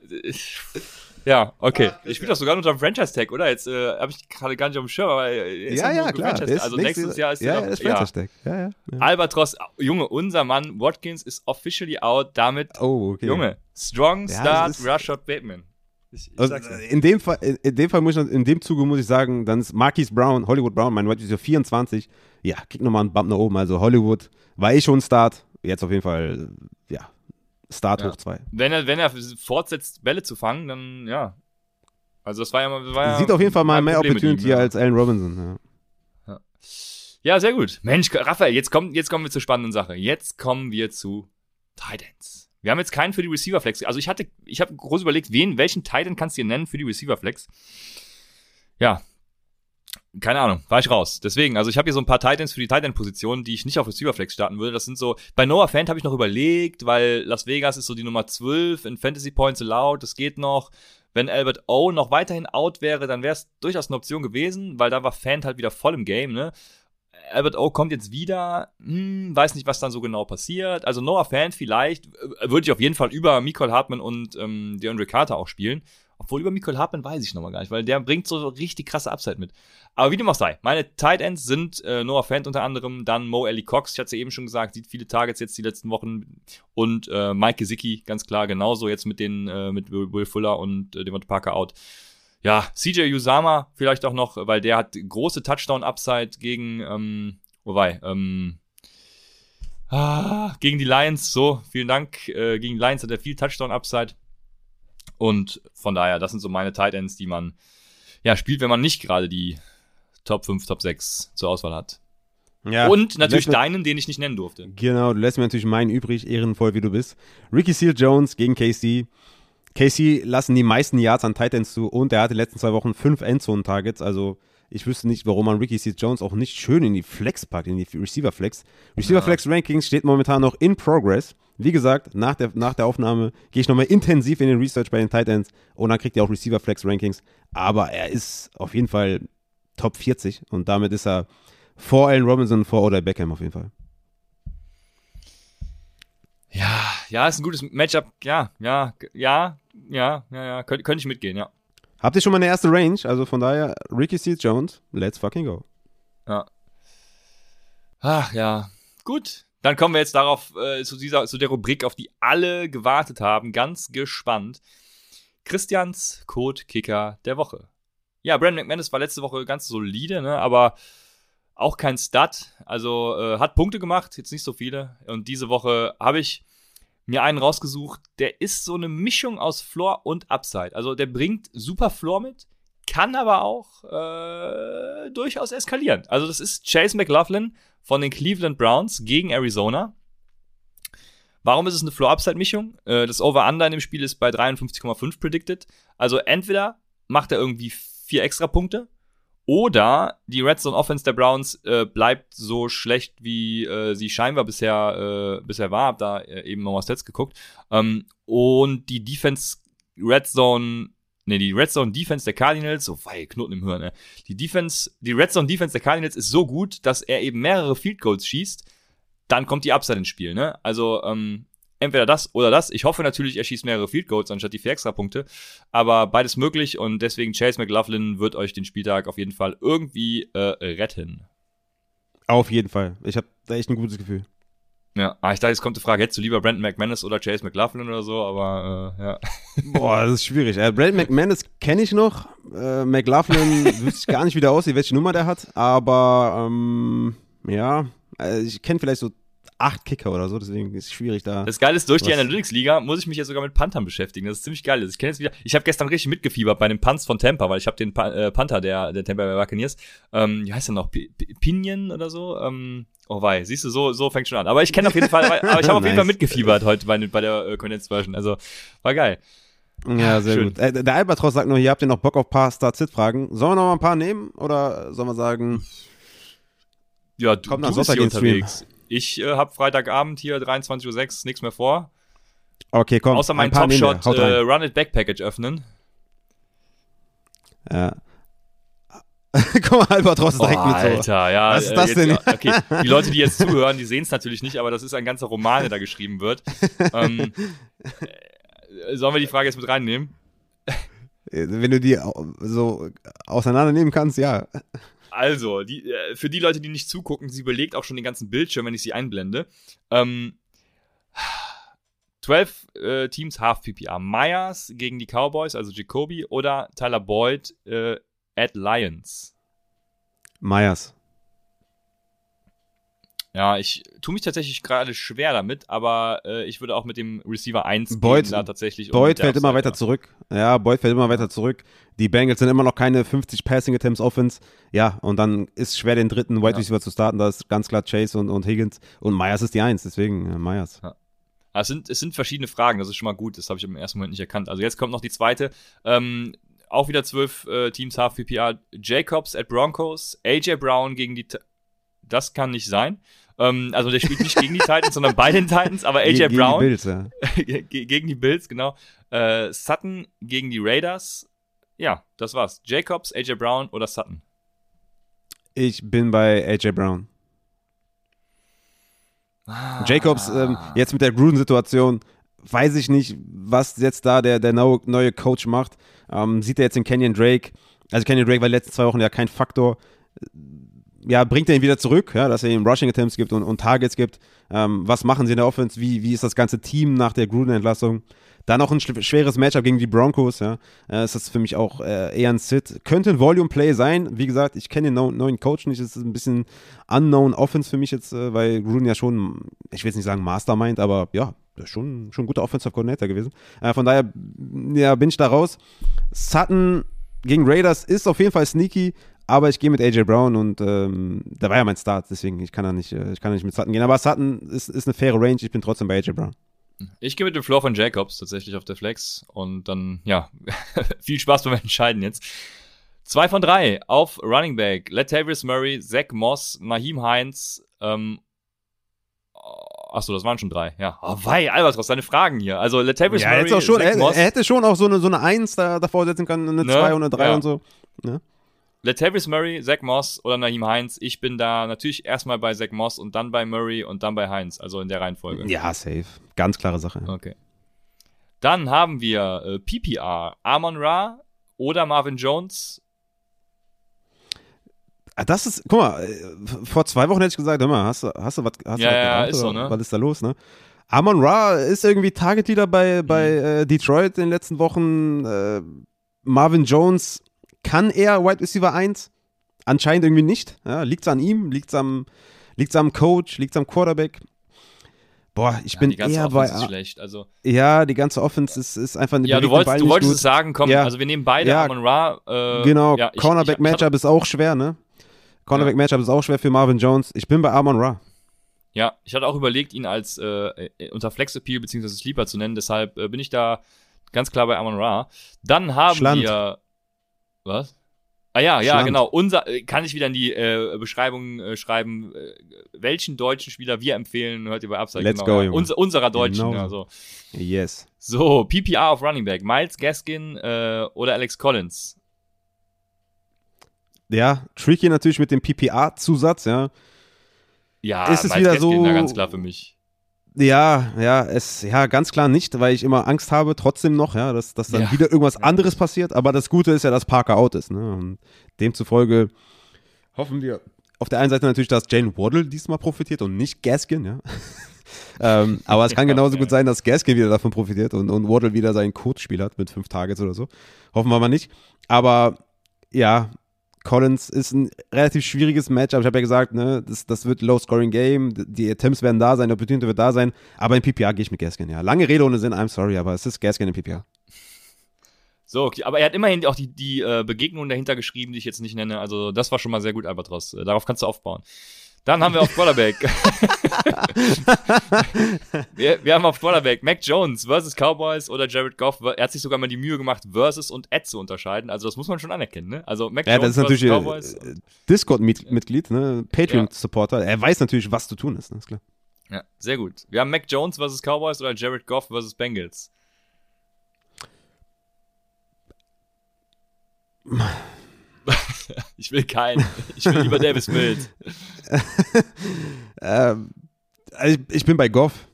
Ja, okay. Ich spiele das sogar unter dem Franchise-Tag, oder? Jetzt äh, habe ich gerade gar nicht auf dem Schirm, aber jetzt ja, ja, klar. Also nächstes Jahr ist ja, ja, das Franchise-Tag. Ja. Ja, ja, Albatros, Junge, unser Mann Watkins ist officially out. Damit, oh, okay. Junge, strong start, Rushot Bateman. Ich, ich also, in, dem Fall, in, dem Fall muss ich, in dem Zuge muss ich sagen, dann ist Marquise Brown, Hollywood Brown, mein Wide Receiver 24. Ja, kriegt nochmal einen Bump nach oben. Also Hollywood war eh schon ein Start. Jetzt auf jeden Fall, ja, Start ja. hoch 2. Wenn er, wenn er fortsetzt, Bälle zu fangen, dann ja. Also das war ja mal. War Sieht auf jeden Fall mal mehr Opportunity ihm, als Allen Robinson. Ja. ja. sehr gut. Mensch, Raphael, jetzt, kommt, jetzt kommen wir zur spannenden Sache. Jetzt kommen wir zu Titans. Wir haben jetzt keinen für die Receiver Flex. Also ich hatte, ich habe groß überlegt, wen, welchen Titan kannst du dir nennen für die Receiver Flex? Ja, keine Ahnung, war ich raus. Deswegen, also ich habe hier so ein paar Titans für die Titan-Position, die ich nicht auf Receiver-Flex starten würde. Das sind so, bei Noah Fant habe ich noch überlegt, weil Las Vegas ist so die Nummer 12 in Fantasy Points allowed, das geht noch. Wenn Albert O noch weiterhin out wäre, dann wäre es durchaus eine Option gewesen, weil da war Fant halt wieder voll im Game, ne? Albert O kommt jetzt wieder, hm, weiß nicht, was dann so genau passiert. Also Noah Fant vielleicht, würde ich auf jeden Fall über Michael Hartmann und ähm, DeAndre Carter auch spielen. Obwohl über Michael Hartmann weiß ich nochmal gar nicht, weil der bringt so richtig krasse Upside mit. Aber wie dem auch sei, meine Tight Ends sind äh, Noah Fant unter anderem, dann Mo Ellie Cox, ich hatte es ja eben schon gesagt, sieht viele Targets jetzt die letzten Wochen und äh, Mike Gesicki, ganz klar, genauso jetzt mit den, äh, mit Will Fuller und äh, Devonta Parker out. Ja, CJ Usama vielleicht auch noch, weil der hat große Touchdown-Upside gegen, ähm, wobei, ähm, ah, gegen die Lions, so, vielen Dank, äh, gegen die Lions hat er viel Touchdown-Upside. Und von daher, das sind so meine Tight Ends, die man ja spielt, wenn man nicht gerade die Top 5, Top 6 zur Auswahl hat. Ja, und natürlich deinen, den ich nicht nennen durfte. Genau, du lässt mir natürlich meinen übrig, ehrenvoll wie du bist. Ricky Seal Jones gegen KC. KC lassen die meisten Yards an Titans zu und er hatte die letzten zwei Wochen fünf Endzone-Targets, also ich wüsste nicht, warum man Ricky Seals Jones auch nicht schön in die Flex packt, in die Receiver Flex. Receiver Flex Rankings steht momentan noch in Progress. Wie gesagt, nach der, nach der Aufnahme gehe ich nochmal intensiv in den Research bei den Titans und dann kriegt ihr auch Receiver Flex Rankings. Aber er ist auf jeden Fall Top 40 und damit ist er vor Allen Robinson, vor Odell Beckham auf jeden Fall. Ja, ja, ist ein gutes Matchup. Ja, ja, ja, ja, ja, ja, könnte könnt ich mitgehen, ja. Habt ihr schon mal eine erste Range? Also von daher, Ricky Seals Jones, let's fucking go. Ja. Ach ja, gut. Dann kommen wir jetzt darauf, äh, zu dieser, zu der Rubrik, auf die alle gewartet haben. Ganz gespannt. Christians Code-Kicker der Woche. Ja, Brandon McManus war letzte Woche ganz solide, ne? aber auch kein Stud. Also äh, hat Punkte gemacht, jetzt nicht so viele. Und diese Woche habe ich mir einen rausgesucht, der ist so eine Mischung aus Floor und Upside. Also der bringt super Floor mit, kann aber auch äh, durchaus eskalieren. Also das ist Chase McLaughlin von den Cleveland Browns gegen Arizona. Warum ist es eine Floor-Upside-Mischung? Äh, das Over-Under in dem Spiel ist bei 53,5 predicted. Also entweder macht er irgendwie vier extra Punkte oder die Red Zone Offense der Browns äh, bleibt so schlecht, wie äh, sie scheinbar bisher, äh, bisher war. Hab da äh, eben nochmal Stats geguckt. Ähm, und die Defense Red Zone, ne, die Red Zone Defense der Cardinals, so oh, Knoten im Hirn, ne? Die Defense, die Red Zone Defense der Cardinals ist so gut, dass er eben mehrere Field Goals schießt. Dann kommt die Upside ins Spiel, ne? Also, ähm, entweder das oder das. Ich hoffe natürlich, er schießt mehrere Field Goals anstatt die vier Extra-Punkte. Aber beides möglich und deswegen Chase McLaughlin wird euch den Spieltag auf jeden Fall irgendwie äh, retten. Auf jeden Fall. Ich habe da echt ein gutes Gefühl. Ja, ah, ich dachte, jetzt kommt die Frage, hättest du lieber Brandon McManus oder Chase McLaughlin oder so, aber äh, ja. Boah, das ist schwierig. Äh, Brandon McManus kenne ich noch. Äh, McLaughlin wüsste ich gar nicht, wie der aussieht, welche Nummer der hat. Aber ähm, ja, äh, ich kenne vielleicht so acht Kicker oder so, deswegen ist es schwierig da. Das Geile ist, durch die Analytics-Liga muss ich mich jetzt sogar mit Panthern beschäftigen. Das ist ziemlich geil. Ich kenne jetzt wieder, ich habe gestern richtig mitgefiebert bei den Punts von Tampa, weil ich habe den pa äh, Panther der, der Tampa Bay Buccaneers, ähm, wie heißt der noch, P Pinion oder so? Ähm, oh wei, siehst du, so, so fängt schon an. Aber ich kenne auf jeden Fall, aber ich habe auf nice. jeden Fall mitgefiebert heute bei, bei der äh, Condensed Version. Also, war geil. Ja, sehr Schön. gut. Äh, der Albatros sagt nur, hier habt ihr noch Bock auf ein paar Start-Sit-Fragen. Sollen wir noch mal ein paar nehmen oder sollen wir sagen, ja, du, kommt du bist hier unterwegs. Stream. Ich äh, habe Freitagabend hier 23.06 Uhr nichts mehr vor. Okay, komm. Außer mein Top-Shot äh, Run It Back Package öffnen. Ja. Komm mal, Albatros direkt oh, mit so. Alter, ja. Was ist das jetzt, denn? Okay, die Leute, die jetzt zuhören, die sehen es natürlich nicht, aber das ist ein ganzer Roman, der da geschrieben wird. ähm, äh, sollen wir die Frage jetzt mit reinnehmen? Wenn du die so auseinandernehmen kannst, ja. Also, die, äh, für die Leute, die nicht zugucken, sie belegt auch schon den ganzen Bildschirm, wenn ich sie einblende. Ähm, 12 äh, Teams Half PPR. Myers gegen die Cowboys, also Jacoby, oder Tyler Boyd äh, at Lions? Myers. Ja, ich tue mich tatsächlich gerade schwer damit, aber äh, ich würde auch mit dem Receiver 1 Boyd, da tatsächlich. Boyd fällt immer weiter zurück. Ja, Boyd fällt immer weiter zurück. Die Bengals sind immer noch keine 50 Passing Attempts Offense. Ja, und dann ist es schwer, den dritten Wide Receiver ja. zu starten. Da ist ganz klar Chase und, und Higgins. Und Myers ist die Eins, deswegen äh, Myers. Ja. Es sind, es sind verschiedene Fragen, das ist schon mal gut. Das habe ich im ersten Moment nicht erkannt. Also jetzt kommt noch die zweite. Ähm, auch wieder zwölf äh, Teams Half PPR. Jacobs at Broncos, AJ Brown gegen die. Das kann nicht sein. Ähm, also der spielt nicht gegen die Titans, sondern bei den Titans, aber AJ gegen Brown. Gegen die Bills, ja. gegen die Bills, genau. Äh, Sutton gegen die Raiders. Ja, das war's. Jacobs, AJ Brown oder Sutton? Ich bin bei AJ Brown. Ah. Jacobs, ähm, jetzt mit der Gruden-Situation, weiß ich nicht, was jetzt da der, der neue Coach macht. Ähm, sieht er jetzt den Kenyon Drake, also Kenyon Drake war die letzten zwei Wochen ja kein Faktor ja, bringt er ihn wieder zurück, ja, dass er ihm Rushing Attempts gibt und, und Targets gibt. Ähm, was machen sie in der Offense? Wie, wie ist das ganze Team nach der Gruden-Entlassung? Dann noch ein schweres Matchup gegen die Broncos, ja. Äh, ist das für mich auch äh, eher ein Sit. Könnte ein Volume-Play sein. Wie gesagt, ich kenne den no neuen Coach nicht. Es ist ein bisschen unknown Offense für mich jetzt, äh, weil Gruden ja schon, ich will jetzt nicht sagen Mastermind, aber ja, schon, schon ein guter Offensive Coordinator gewesen. Äh, von daher, ja, bin ich da raus. Sutton gegen Raiders ist auf jeden Fall sneaky, aber ich gehe mit AJ Brown und ähm, da war ja mein Start, deswegen ich kann da nicht, äh, ich kann da nicht mit Sutton gehen. Aber Sutton ist, ist eine faire Range, ich bin trotzdem bei AJ Brown. Ich gehe mit dem Floor von Jacobs tatsächlich auf der Flex und dann, ja, viel Spaß beim Entscheiden jetzt. Zwei von drei auf Running Back. Latavius Murray, Zach Moss, Naheem Heinz, ähm, Achso, das waren schon drei. Ja. Oh, wei, Albatros, deine Fragen hier. Also, Latavius ja, Murray, schon, er, er, hätte schon auch so eine, so eine 1 da, davor setzen können, eine 2 ne? und eine 3 ja. und so. Ne? Latavius Murray, Zach Moss oder Naheem Heinz. Ich bin da natürlich erstmal bei Zach Moss und dann bei Murray und dann bei Heinz, also in der Reihenfolge. Ja, safe. Ganz klare Sache. Okay. Dann haben wir äh, PPR, Amon Ra oder Marvin Jones. Ah, Das ist, guck mal, äh, vor zwei Wochen hätte ich gesagt, hör mal, hast du, hast du was, hast Ja, du was ja, ist so, ne? Was ist da los, ne? Amon Ra ist irgendwie Target Leader bei, bei Mhm. äh, Detroit in den letzten Wochen. Äh, Marvin Jones kann er Wide Receiver 1? Anscheinend irgendwie nicht. Ja, liegt's an ihm? Liegt's am, liegt's am Coach? Liegt's am Quarterback? Boah, ich Ja, bin die ganze eher bei. Offense ist schlecht. Also, Ja, die ganze Offense ist, ist einfach ja, du wolltest, du wolltest es sagen, komm, Ja. also wir nehmen beide Ja. Amon Ra. Äh, Genau, ja, Cornerback-Matchup ist auch schwer, ne? Cornerback-Matchup ist auch schwer für Marvin Jones. Ich bin bei Amon Ra. Ja, ich hatte auch überlegt, ihn als äh, äh, unter Flex Appeal bzw. Sleeper zu nennen, deshalb äh, bin ich da ganz klar bei Amon Ra. Dann haben Schland. wir. Was? Ah ja, ja, Schland. genau. Unser äh, kann ich wieder in die äh, Beschreibung äh, schreiben, äh, welchen deutschen Spieler wir empfehlen, hört ihr bei Upside. Let's genau, go, ja. Unser, unserer Deutschen, Genau. also. Yes. So, PPR auf Running Back. Miles Gaskin äh, oder Alex Collins. Ja, tricky natürlich mit dem PPA-Zusatz, ja. Ja, Ist es Miles wieder Gaskin, so- ja, ganz klar für mich. Ja, ja, es, ja, ganz klar nicht, weil ich immer Angst habe, trotzdem noch, ja, dass, dass dann Ja. wieder irgendwas anderes passiert. Aber das Gute ist ja, dass Parker out ist, ne? Und demzufolge hoffen wir auf der einen Seite natürlich, dass Jane Waddle diesmal profitiert und nicht Gaskin, ja. ähm, aber es kann genauso gut sein, dass Gaskin wieder davon profitiert und, und Waddle wieder sein Codespiel hat mit fünf Targets oder so. Hoffen wir mal nicht. Aber ja, Collins ist ein relativ schwieriges Matchup. Ich habe ja gesagt, ne, das, das wird Low-Scoring-Game. Die Attempts werden da sein, die Opportunity wird da sein. Aber in PPA gehe ich mit Gaskin, ja. Lange Rede ohne Sinn, I'm sorry, aber es ist Gaskin in PPA. So, okay. aber er hat immerhin auch die, die äh, Begegnungen dahinter geschrieben, die ich jetzt nicht nenne. Also, das war schon mal sehr gut, Albatros. Äh, darauf kannst du aufbauen. Dann haben wir auf Quarterback. wir, wir haben auf Quarterback Mac Jones versus Cowboys oder Jared Goff. Er hat sich sogar mal die Mühe gemacht, versus und Ad zu unterscheiden. Also, das muss man schon anerkennen, ne? Also, Mac Ja, Jones das ist natürlich äh, Discord-Mitglied, ne? Patreon-Supporter. Er weiß natürlich, was zu tun ist, ne? ist klar. Ja, sehr gut. Wir haben Mac Jones versus Cowboys oder Jared Goff versus Bengals. ich will keinen. Ich will lieber Davis Mills. Ähm, also ich, ich bin bei Goff.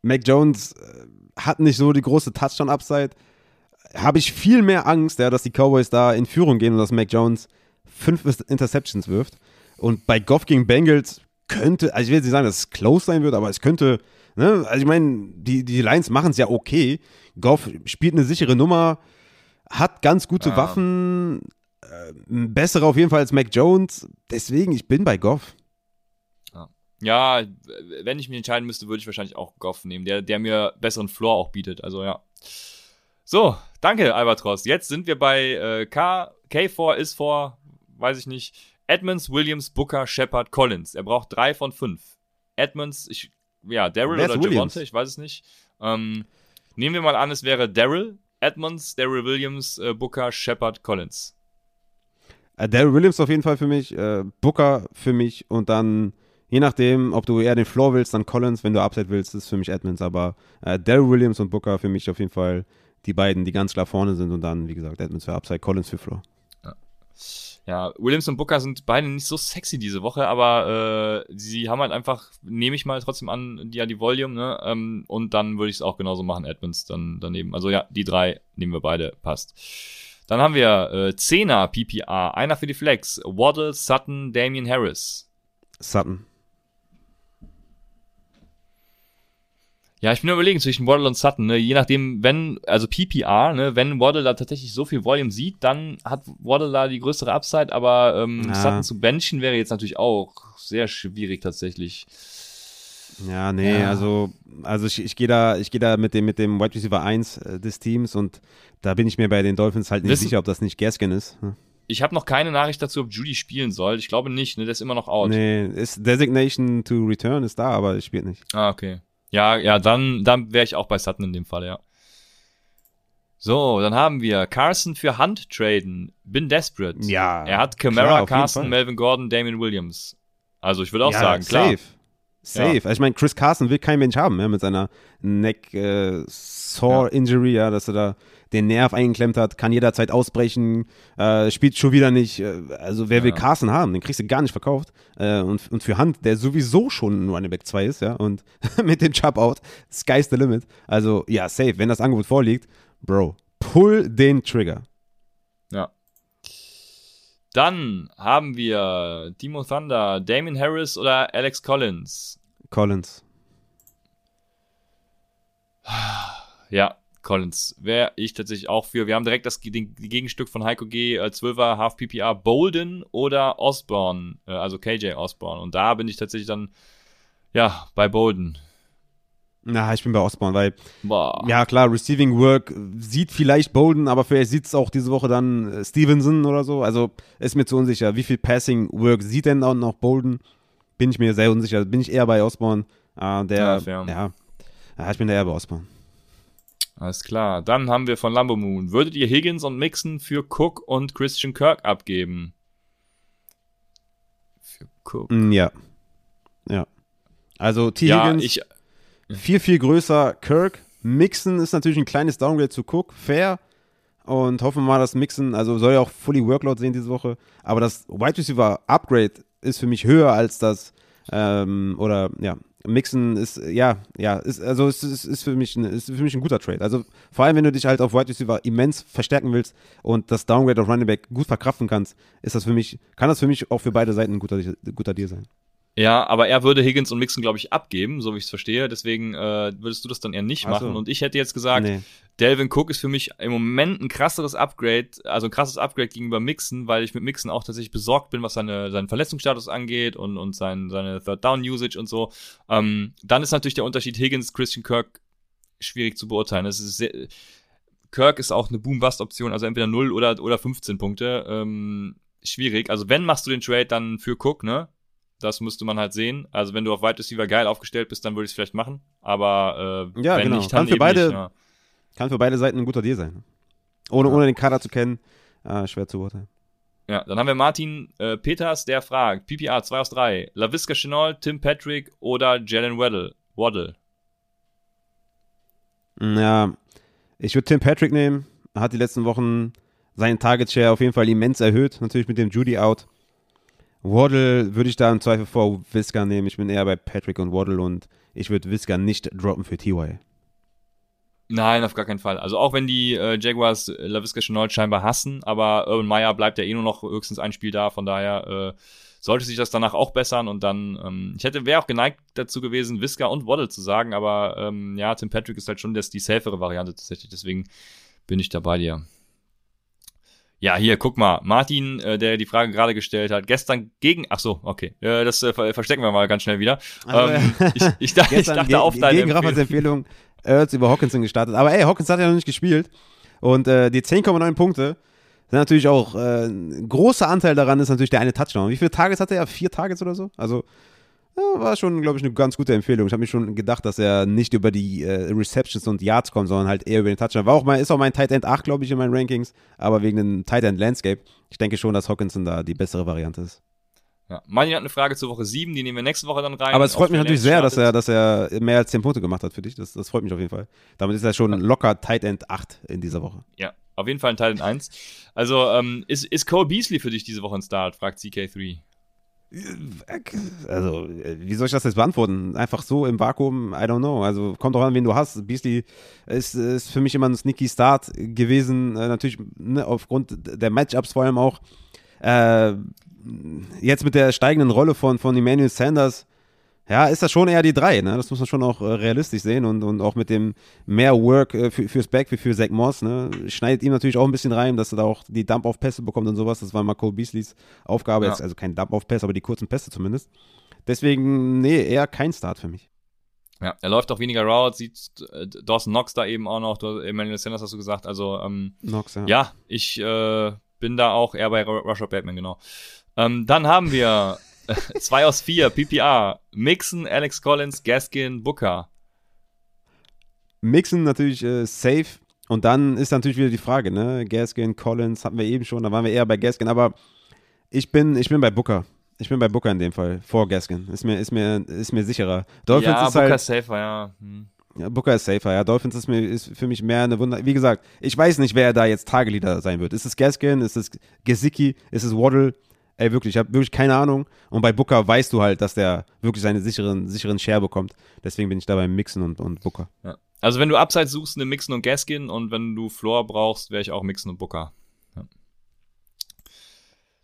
Mac Jones äh, hat nicht so die große Touchdown-Upside. Habe ich viel mehr Angst, ja, dass die Cowboys da in Führung gehen und dass Mac Jones fünf Interceptions wirft. Und bei Goff gegen Bengals könnte, also ich will jetzt nicht sagen, dass es close sein wird, aber es könnte, ne, also ich meine, die, die Lions machen es ja okay. Goff spielt eine sichere Nummer, hat ganz gute Ja. Waffen, äh, bessere auf jeden Fall als Mac Jones. Deswegen, ich bin bei Goff. Ja, wenn ich mich entscheiden müsste, würde ich wahrscheinlich auch Goff nehmen, der, der mir besseren Floor auch bietet. Also ja. So, danke, Albatros. Jetzt sind wir bei äh, K. K4 ist vor, weiß ich nicht, Edmonds, Williams, Booker, Shepard, Collins. Er braucht drei von fünf. Edmonds, ich, ja, Daryl oder Williams? Javonte, ich weiß es nicht. Ähm, nehmen wir mal an, es wäre Daryl, Edmonds, Daryl Williams, äh, Booker, Shepard, Collins. Äh, Daryl Williams auf jeden Fall für mich, äh, Booker für mich und dann, je nachdem, ob du eher den Floor willst, dann Collins, wenn du Upside willst, ist für mich Edmonds, aber äh, Daryl Williams und Booker für mich auf jeden Fall die beiden, die ganz klar vorne sind und dann, wie gesagt, Edmonds für Upside, Collins für Floor. Ja, Williams und Booker sind beide nicht so sexy diese Woche, aber äh, sie haben halt einfach, nehme ich mal trotzdem an, die, ja die Volume, ne? Ähm, und dann würde ich es auch genauso machen, Edmonds dann daneben. Also ja, die drei nehmen wir beide, passt. Dann haben wir äh, 10er PPA, einer für die Flex, Waddle, Sutton, Damian Harris. Sutton. Ja, ich bin überlegen zwischen Waddle und Sutton, ne? Je nachdem, wenn, also PPR, ne, wenn Waddle da tatsächlich so viel Volume sieht, dann hat Waddle da die größere Upside, aber ähm, Ja. Sutton zu benchen wäre jetzt natürlich auch sehr schwierig tatsächlich. Ja, nee, Ja. also, also ich, ich gehe da, ich gehe da mit dem, mit dem Wide Receiver 1 äh, des Teams und da bin ich mir bei den Dolphins halt nicht Wissen- sicher, ob das nicht Gaskin ist. Hm. Ich habe noch keine Nachricht dazu, ob Judy spielen soll. Ich glaube nicht, ne? Der ist immer noch out. Nee, ist Designation to Return ist da, aber es spielt nicht. Ah, okay. Ja, ja, dann, dann wäre ich auch bei Sutton in dem Fall, ja. So, dann haben wir Carson für Hand traden. Bin desperate. Ja, Er hat Camara, Carson. Melvin Gordon, Damian Williams. Also ich würde auch ja, sagen, klar. Safe. Safe. Also ich meine, Chris Carson will kein Mensch haben, ja, mit seiner Neck äh, Sore Injury, ja, dass er da den Nerv eingeklemmt hat, kann jederzeit ausbrechen, äh, spielt schon wieder nicht. Äh, also wer will Ja. Carson haben? Den kriegst du gar nicht verkauft. Äh, und, und für Hand, der sowieso schon ein Running Back 2 ist, ja, und mit dem Chub out, sky's the limit. Also ja, safe. Wenn das Angebot vorliegt, Bro, pull den Trigger. Dann haben wir Timo Thunder, Damien Harris oder Alex Collins. Collins. Ja, Collins. Wäre ich tatsächlich auch für. Wir haben direkt das den, Gegenstück von Heiko G, äh, 12er Half PPR, Bolden oder Osborne, äh, also KJ Osborne. Und da bin ich tatsächlich dann, ja, bei Bolden. Na, ich bin bei Osborne, weil, Boah. ja klar, Receiving Work sieht vielleicht Bolden, aber vielleicht sieht es auch diese Woche dann äh, Stevenson oder so. Also ist mir zu unsicher. Wie viel Passing Work sieht denn auch noch Bolden? Bin ich mir sehr unsicher. Bin ich eher bei Osborne. Äh, der, Ja, ja, ja. ich bin da eher bei Osborne. Alles klar. Dann haben wir von Lambo Moon. Würdet ihr Higgins und Mixon für Cook und Christian Kirk abgeben? Für Cook. Mm, ja. Ja. Also T. Ja, Higgins, ich, viel, viel größer Kirk. Mixon ist natürlich ein kleines Downgrade zu Cook, fair. Und hoffen wir mal, dass Mixon, also soll ja auch fully Workload sehen diese Woche. Aber das Wide Receiver Upgrade ist für mich höher als das, ähm, oder ja, Mixon ist, ja, ja, ist, also es ist, ist, für mich ein, ist für mich ein guter Trade. Also vor allem, wenn du dich halt auf Wide Receiver immens verstärken willst und das Downgrade auf Running Back gut verkraften kannst, ist das für mich, kann das für mich auch für beide Seiten ein guter, guter Deal sein. Ja, aber er würde Higgins und Mixon, glaube ich, abgeben, so wie ich es verstehe. Deswegen äh, würdest du das dann eher nicht Ach so. machen. Und ich hätte jetzt gesagt, Nee. Delvin Cook ist für mich im Moment ein krasseres Upgrade, also ein krasses Upgrade gegenüber Mixon, weil ich mit Mixon auch tatsächlich besorgt bin, was seine, seinen Verletzungsstatus angeht und, und sein, seine Third Down Usage und so. Ähm, dann ist natürlich der Unterschied Higgins, Christian Kirk schwierig zu beurteilen. Das ist sehr, Kirk ist auch eine Boom-Bust-Option, also entweder 0 oder, oder 15 Punkte. Ähm, schwierig. Also wenn machst du den Trade dann für Cook, ne? Das müsste man halt sehen. Also wenn du auf Wide Receiver geil aufgestellt bist, dann würde ich es vielleicht machen. Aber äh, Ja, wenn genau. nicht, dann Kann für beide- nicht, ja. Kann für beide Seiten ein guter Deal sein. Ohne, Ja. ohne den Kader zu kennen, äh, schwer zu beurteilen. Ja, dann haben wir Martin äh, Peters, der fragt, PPR 2 aus 3, LaVisca Chenault, Tim Patrick oder Jalen Waddle? Waddle. Ja, ich würde Tim Patrick nehmen. Er hat die letzten Wochen seinen Target Share auf jeden Fall immens erhöht. Natürlich mit dem Judy out. Waddle würde ich da im Zweifel vor Visca nehmen. Ich bin eher bei Patrick und Waddle und ich würde Visca nicht droppen für TY. Nein, auf gar keinen Fall. Also auch wenn die äh, Jaguars äh, LaVisca Chenault scheinbar hassen, aber Urban Meyer bleibt ja eh nur noch höchstens ein Spiel da, von daher äh, sollte sich das danach auch bessern und dann, ähm, ich hätte, wäre auch geneigt dazu gewesen, Visca und Waddle zu sagen, aber ähm, ja, Tim Patrick ist halt schon das, die safere Variante tatsächlich, deswegen bin ich da bei dir. Ja, hier, guck mal. Martin, äh, der die Frage gerade gestellt hat, gestern gegen. Ach so, okay. Äh, das äh, ver- verstecken wir mal ganz schnell wieder. ähm, ich, ich, dachte, ich dachte ge- auf deine gegen Raffas Empfehlung Ertz über Hawkinson gestartet. Aber ey, Hawkins hat ja noch nicht gespielt. Und äh, die 10,9 Punkte sind natürlich auch äh, ein großer Anteil daran ist natürlich der eine Touchdown. Wie viele Targets hatte er? Vier Targets oder so? Also ja, war schon, glaube ich, eine ganz gute Empfehlung. Ich habe mir schon gedacht, dass er nicht über die äh, Receptions und Yards kommt, sondern halt eher über den Touchdown. War auch mal, ist auch mein Tight End 8, glaube ich, in meinen Rankings, aber wegen dem Tight End Landscape. Ich denke schon, dass Hawkinson da die bessere Variante ist. Ja. Martin hat eine Frage zur Woche 7, die nehmen wir nächste Woche dann rein. Aber es freut mich natürlich sehr, dass er, dass er mehr als 10 Punkte gemacht hat für dich. Das, das freut mich auf jeden Fall. Damit ist er schon locker Tight End 8 in dieser Woche. Ja, auf jeden Fall ein Teil in 1. Also, ähm, ist, ist Cole Beasley für dich diese Woche ein Start? Fragt CK3. Also, äh, wie soll ich das jetzt beantworten? Einfach so im Vakuum, I don't know. Also, kommt doch an, wen du hast. Beasley ist, ist für mich immer ein sneaky Start gewesen. Äh, natürlich ne, aufgrund der Matchups vor allem auch. Äh, jetzt mit der steigenden Rolle von, von Emmanuel Sanders, ja, ist das schon eher die drei, ne? Das muss man schon auch äh, realistisch sehen und, und auch mit dem mehr Work äh, für, fürs Back wie für Zach Moss, ne? Schneidet ihm natürlich auch ein bisschen rein, dass er da auch die Dump-Off-Pässe bekommt und sowas. Das war mal Cole Beasleys Aufgabe, Ja. jetzt, also kein Dump-Off-Pass, aber die kurzen Pässe zumindest. Deswegen, nee, eher kein Start für mich. Ja, er läuft auch weniger Routes, sieht äh, Dawson Knox da eben auch noch, du, Emmanuel Sanders hast du gesagt. Also, ähm, Nox, ja. ja, ich äh, bin da auch eher bei Ru- Rusher Batman, genau. Ähm, dann haben wir zwei aus vier, PPR. Mixon, Alex Collins, Gaskin, Booker. Mixen natürlich äh, safe. Und dann ist natürlich wieder die Frage, ne? Gaskin, Collins hatten wir eben schon, da waren wir eher bei Gaskin, aber ich bin, ich bin bei Booker. Ich bin bei Booker in dem Fall, vor Gaskin. Ist mir, ist mir, ist mir sicherer. Dolphins ja, ist Booker halt, safer, ja. Hm. ja, Booker ist safer, ja. Dolphins ist, mir, ist für mich mehr eine Wunder. Wie gesagt, ich weiß nicht, wer da jetzt Tageleader sein wird. Ist es Gaskin? Ist es Gesicki? Ist es Waddle? Ey, wirklich, ich habe wirklich keine Ahnung. Und bei Booker weißt du halt, dass der wirklich seine sicheren, sicheren Share bekommt. Deswegen bin ich da beim Mixen und, und Booker. Ja. Also wenn du Upside suchst, nimm Mixon und Gaskin und wenn du Floor brauchst, wäre ich auch Mixon und Booker. Ja.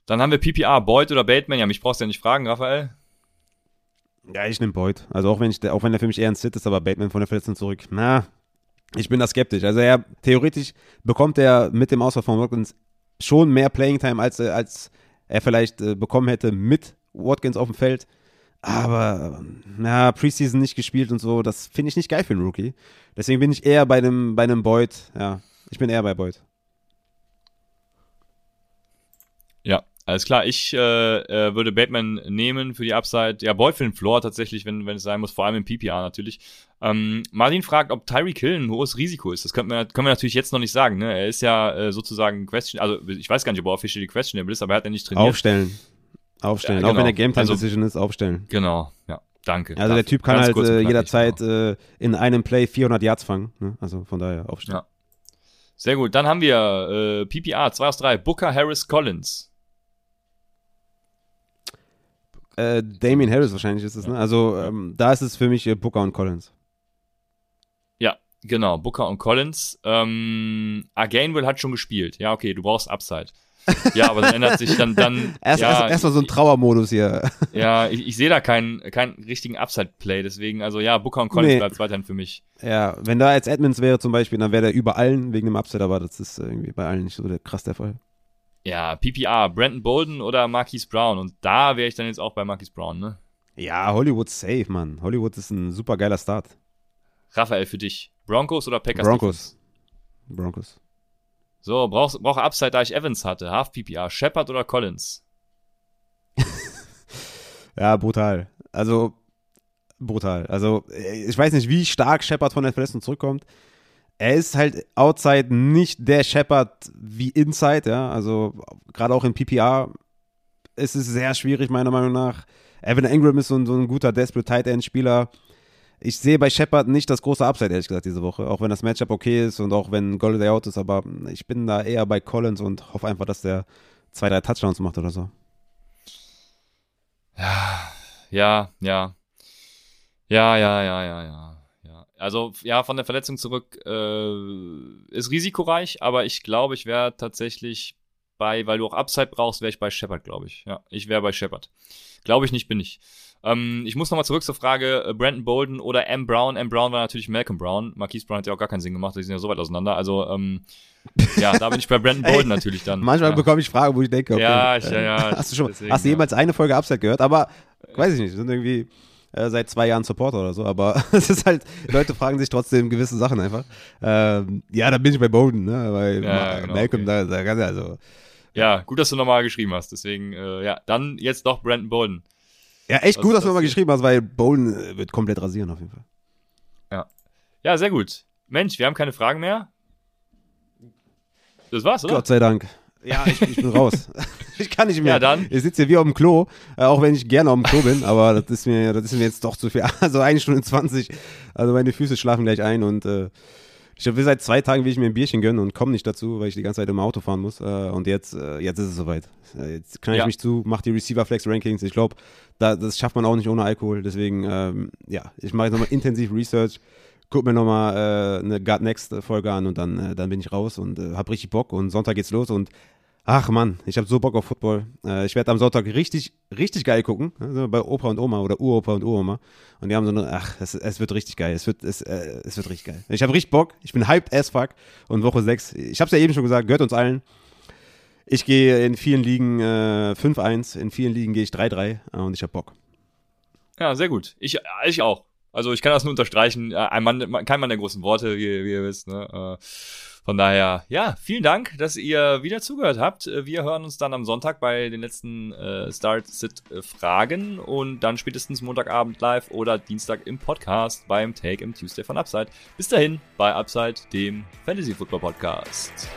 Dann haben wir PPR, Boyd oder Bateman. Ja, mich brauchst du ja nicht fragen, Raphael. Ja, ich nehme Boyd. Also auch wenn, ich, auch wenn der für mich eher ein Sit ist, aber Bateman von der Verletzung zurück. Na, ich bin da skeptisch. Also er, theoretisch bekommt er mit dem Ausfall von Watkins schon mehr Playing Time, als, als er vielleicht äh, bekommen hätte mit Watkins auf dem Feld. Aber ja, Preseason nicht gespielt und so, das finde ich nicht geil für einen Rookie. Deswegen bin ich eher bei einem, bei einem Boyd. Ja, ich bin eher bei Boyd. Ja, alles klar. Ich äh, äh, würde Batman nehmen für die Upside. Ja, den Floor tatsächlich, wenn, wenn es sein muss, vor allem im PPR natürlich. Ähm, Martin fragt, ob Tyreek Hill ein hohes Risiko ist. Das können wir, können wir natürlich jetzt noch nicht sagen. Ne? Er ist ja äh, sozusagen question, also ich weiß gar nicht, ob er officially questionable ist, aber er hat ja nicht trainiert. Aufstellen. Aufstellen. Ja, genau. Auch wenn der Game Time Decision also, ist, aufstellen. Genau, ja. Danke. Also der Typ kann halt äh, jederzeit genau. äh, in einem Play 400 Yards fangen. Ne? Also von daher aufstellen. Ja. Sehr gut. Dann haben wir äh, PPR 2 aus 3. Booker Harris Collins. Äh, Damien Harris wahrscheinlich ist es, ne? Also ähm, da ist es für mich äh, Booker und Collins. Ja, genau. Booker und Collins. Ähm, Againwell hat schon gespielt. Ja, okay, du brauchst Upside. Ja, aber dann ändert sich dann. dann erst, ja, erst, erst, mal so ein Trauermodus hier. Ja, ich, ich sehe da keinen, keinen richtigen Upside-Play, deswegen, also ja, Booker und Collins nee. bleibt weiterhin für mich. Ja, wenn da jetzt Edmonds wäre zum Beispiel, dann wäre der über allen wegen dem Upside, aber das ist irgendwie bei allen nicht so der, krass der Fall. Ja, PPR, Brandon Bolden oder Marquise Brown und da wäre ich dann jetzt auch bei Marquise Brown, ne? Ja, Hollywood safe, Mann. Hollywood ist ein super geiler Start. Raphael, für dich. Broncos oder Packers? Broncos. Broncos. So, brauch, brauch Upside, da ich Evans hatte. Half PPR, Shepard oder Collins? ja, brutal. Also, brutal. Also, ich weiß nicht, wie stark Shepard von der Verletzung zurückkommt. Er ist halt outside nicht der Shepard wie inside, ja. Also, gerade auch in PPR ist es sehr schwierig, meiner Meinung nach. Evan Ingram ist so ein, so ein guter Desperate Tight End Spieler ich sehe bei Shepard nicht das große Upside, ehrlich gesagt, diese Woche. Auch wenn das Matchup okay ist und auch wenn Golden out ist, aber ich bin da eher bei Collins und hoffe einfach, dass der zwei, drei Touchdowns macht oder so. Ja, ja, ja. Ja, ja, ja, ja, ja. Also, ja, von der Verletzung zurück äh, ist risikoreich, aber ich glaube, ich wäre tatsächlich bei, weil du auch Upside brauchst, wäre ich bei Shepard, glaube ich. Ja, ich wäre bei Shepard. Glaube ich nicht, bin ich. Ähm, ich muss nochmal zurück zur Frage äh, Brandon Bolden oder M. Brown. M. Brown war natürlich Malcolm Brown. Marquise Brown hat ja auch gar keinen Sinn gemacht, die sind ja so weit auseinander. Also, ähm, ja, da bin ich bei Brandon Bolden natürlich dann. Manchmal ja. bekomme ich Fragen, wo ich denke, okay, ja, ich, ja, ja. Hast du schon, deswegen, hast du jemals eine Folge Upside gehört? Aber, weiß ich nicht, sind irgendwie äh, seit zwei Jahren Supporter oder so, aber es ist halt, Leute fragen sich trotzdem gewisse Sachen einfach. Ähm, ja, da bin ich bei Bolden, ne, weil ja, genau, Malcolm, okay. da, da kann also. Ja, gut, dass du nochmal geschrieben hast, deswegen, äh, ja, dann jetzt doch Brandon Bolden. Ja, echt gut, dass du mal geschrieben hast, weil Bowlen äh, wird komplett rasieren auf jeden Fall. Ja. Ja, sehr gut. Mensch, wir haben keine Fragen mehr. Das war's, oder? Gott sei Dank. Ja, ich, ich bin raus. ich kann nicht mehr. Ja, dann. Ich sitze hier wie auf dem Klo, äh, auch wenn ich gerne auf dem Klo bin, aber das ist mir, das ist mir jetzt doch zu viel. Also eine Stunde 20. Also meine Füße schlafen gleich ein und äh, ich will seit zwei Tagen will ich mir ein Bierchen gönnen und komme nicht dazu, weil ich die ganze Zeit im Auto fahren muss. Äh, und jetzt, äh, jetzt ist es soweit. Jetzt knall ich ja. mich zu, mache die Receiver Flex Rankings. Ich glaube, da, das schafft man auch nicht ohne Alkohol. Deswegen, ähm, ja, ich mache jetzt nochmal intensiv Research, guck mir nochmal äh, eine God Next Folge an und dann, äh, dann bin ich raus und äh, habe richtig Bock. Und Sonntag geht's los und Ach Mann, ich habe so Bock auf Football. Äh, ich werde am Sonntag richtig, richtig geil gucken. Also bei Opa und Oma oder Uropa und Uroma. Und die haben so eine, ach, es, es wird richtig geil. Es wird, es, äh, es wird richtig geil. Ich habe richtig Bock. Ich bin hyped as fuck. Und Woche 6, ich habe es ja eben schon gesagt, gehört uns allen. Ich gehe in vielen Ligen äh, 5-1, in vielen Ligen gehe ich 3-3 äh, und ich habe Bock. Ja, sehr gut. Ich, ich auch. Also ich kann das nur unterstreichen. Äh, ein Mann, kein Mann der großen Worte, wie, wie ihr wisst. Ne? Äh, von daher, ja, vielen Dank, dass ihr wieder zugehört habt. Wir hören uns dann am Sonntag bei den letzten äh, Start-Sit-Fragen und dann spätestens Montagabend live oder Dienstag im Podcast beim Take im Tuesday von Upside. Bis dahin bei Upside, dem Fantasy Football Podcast.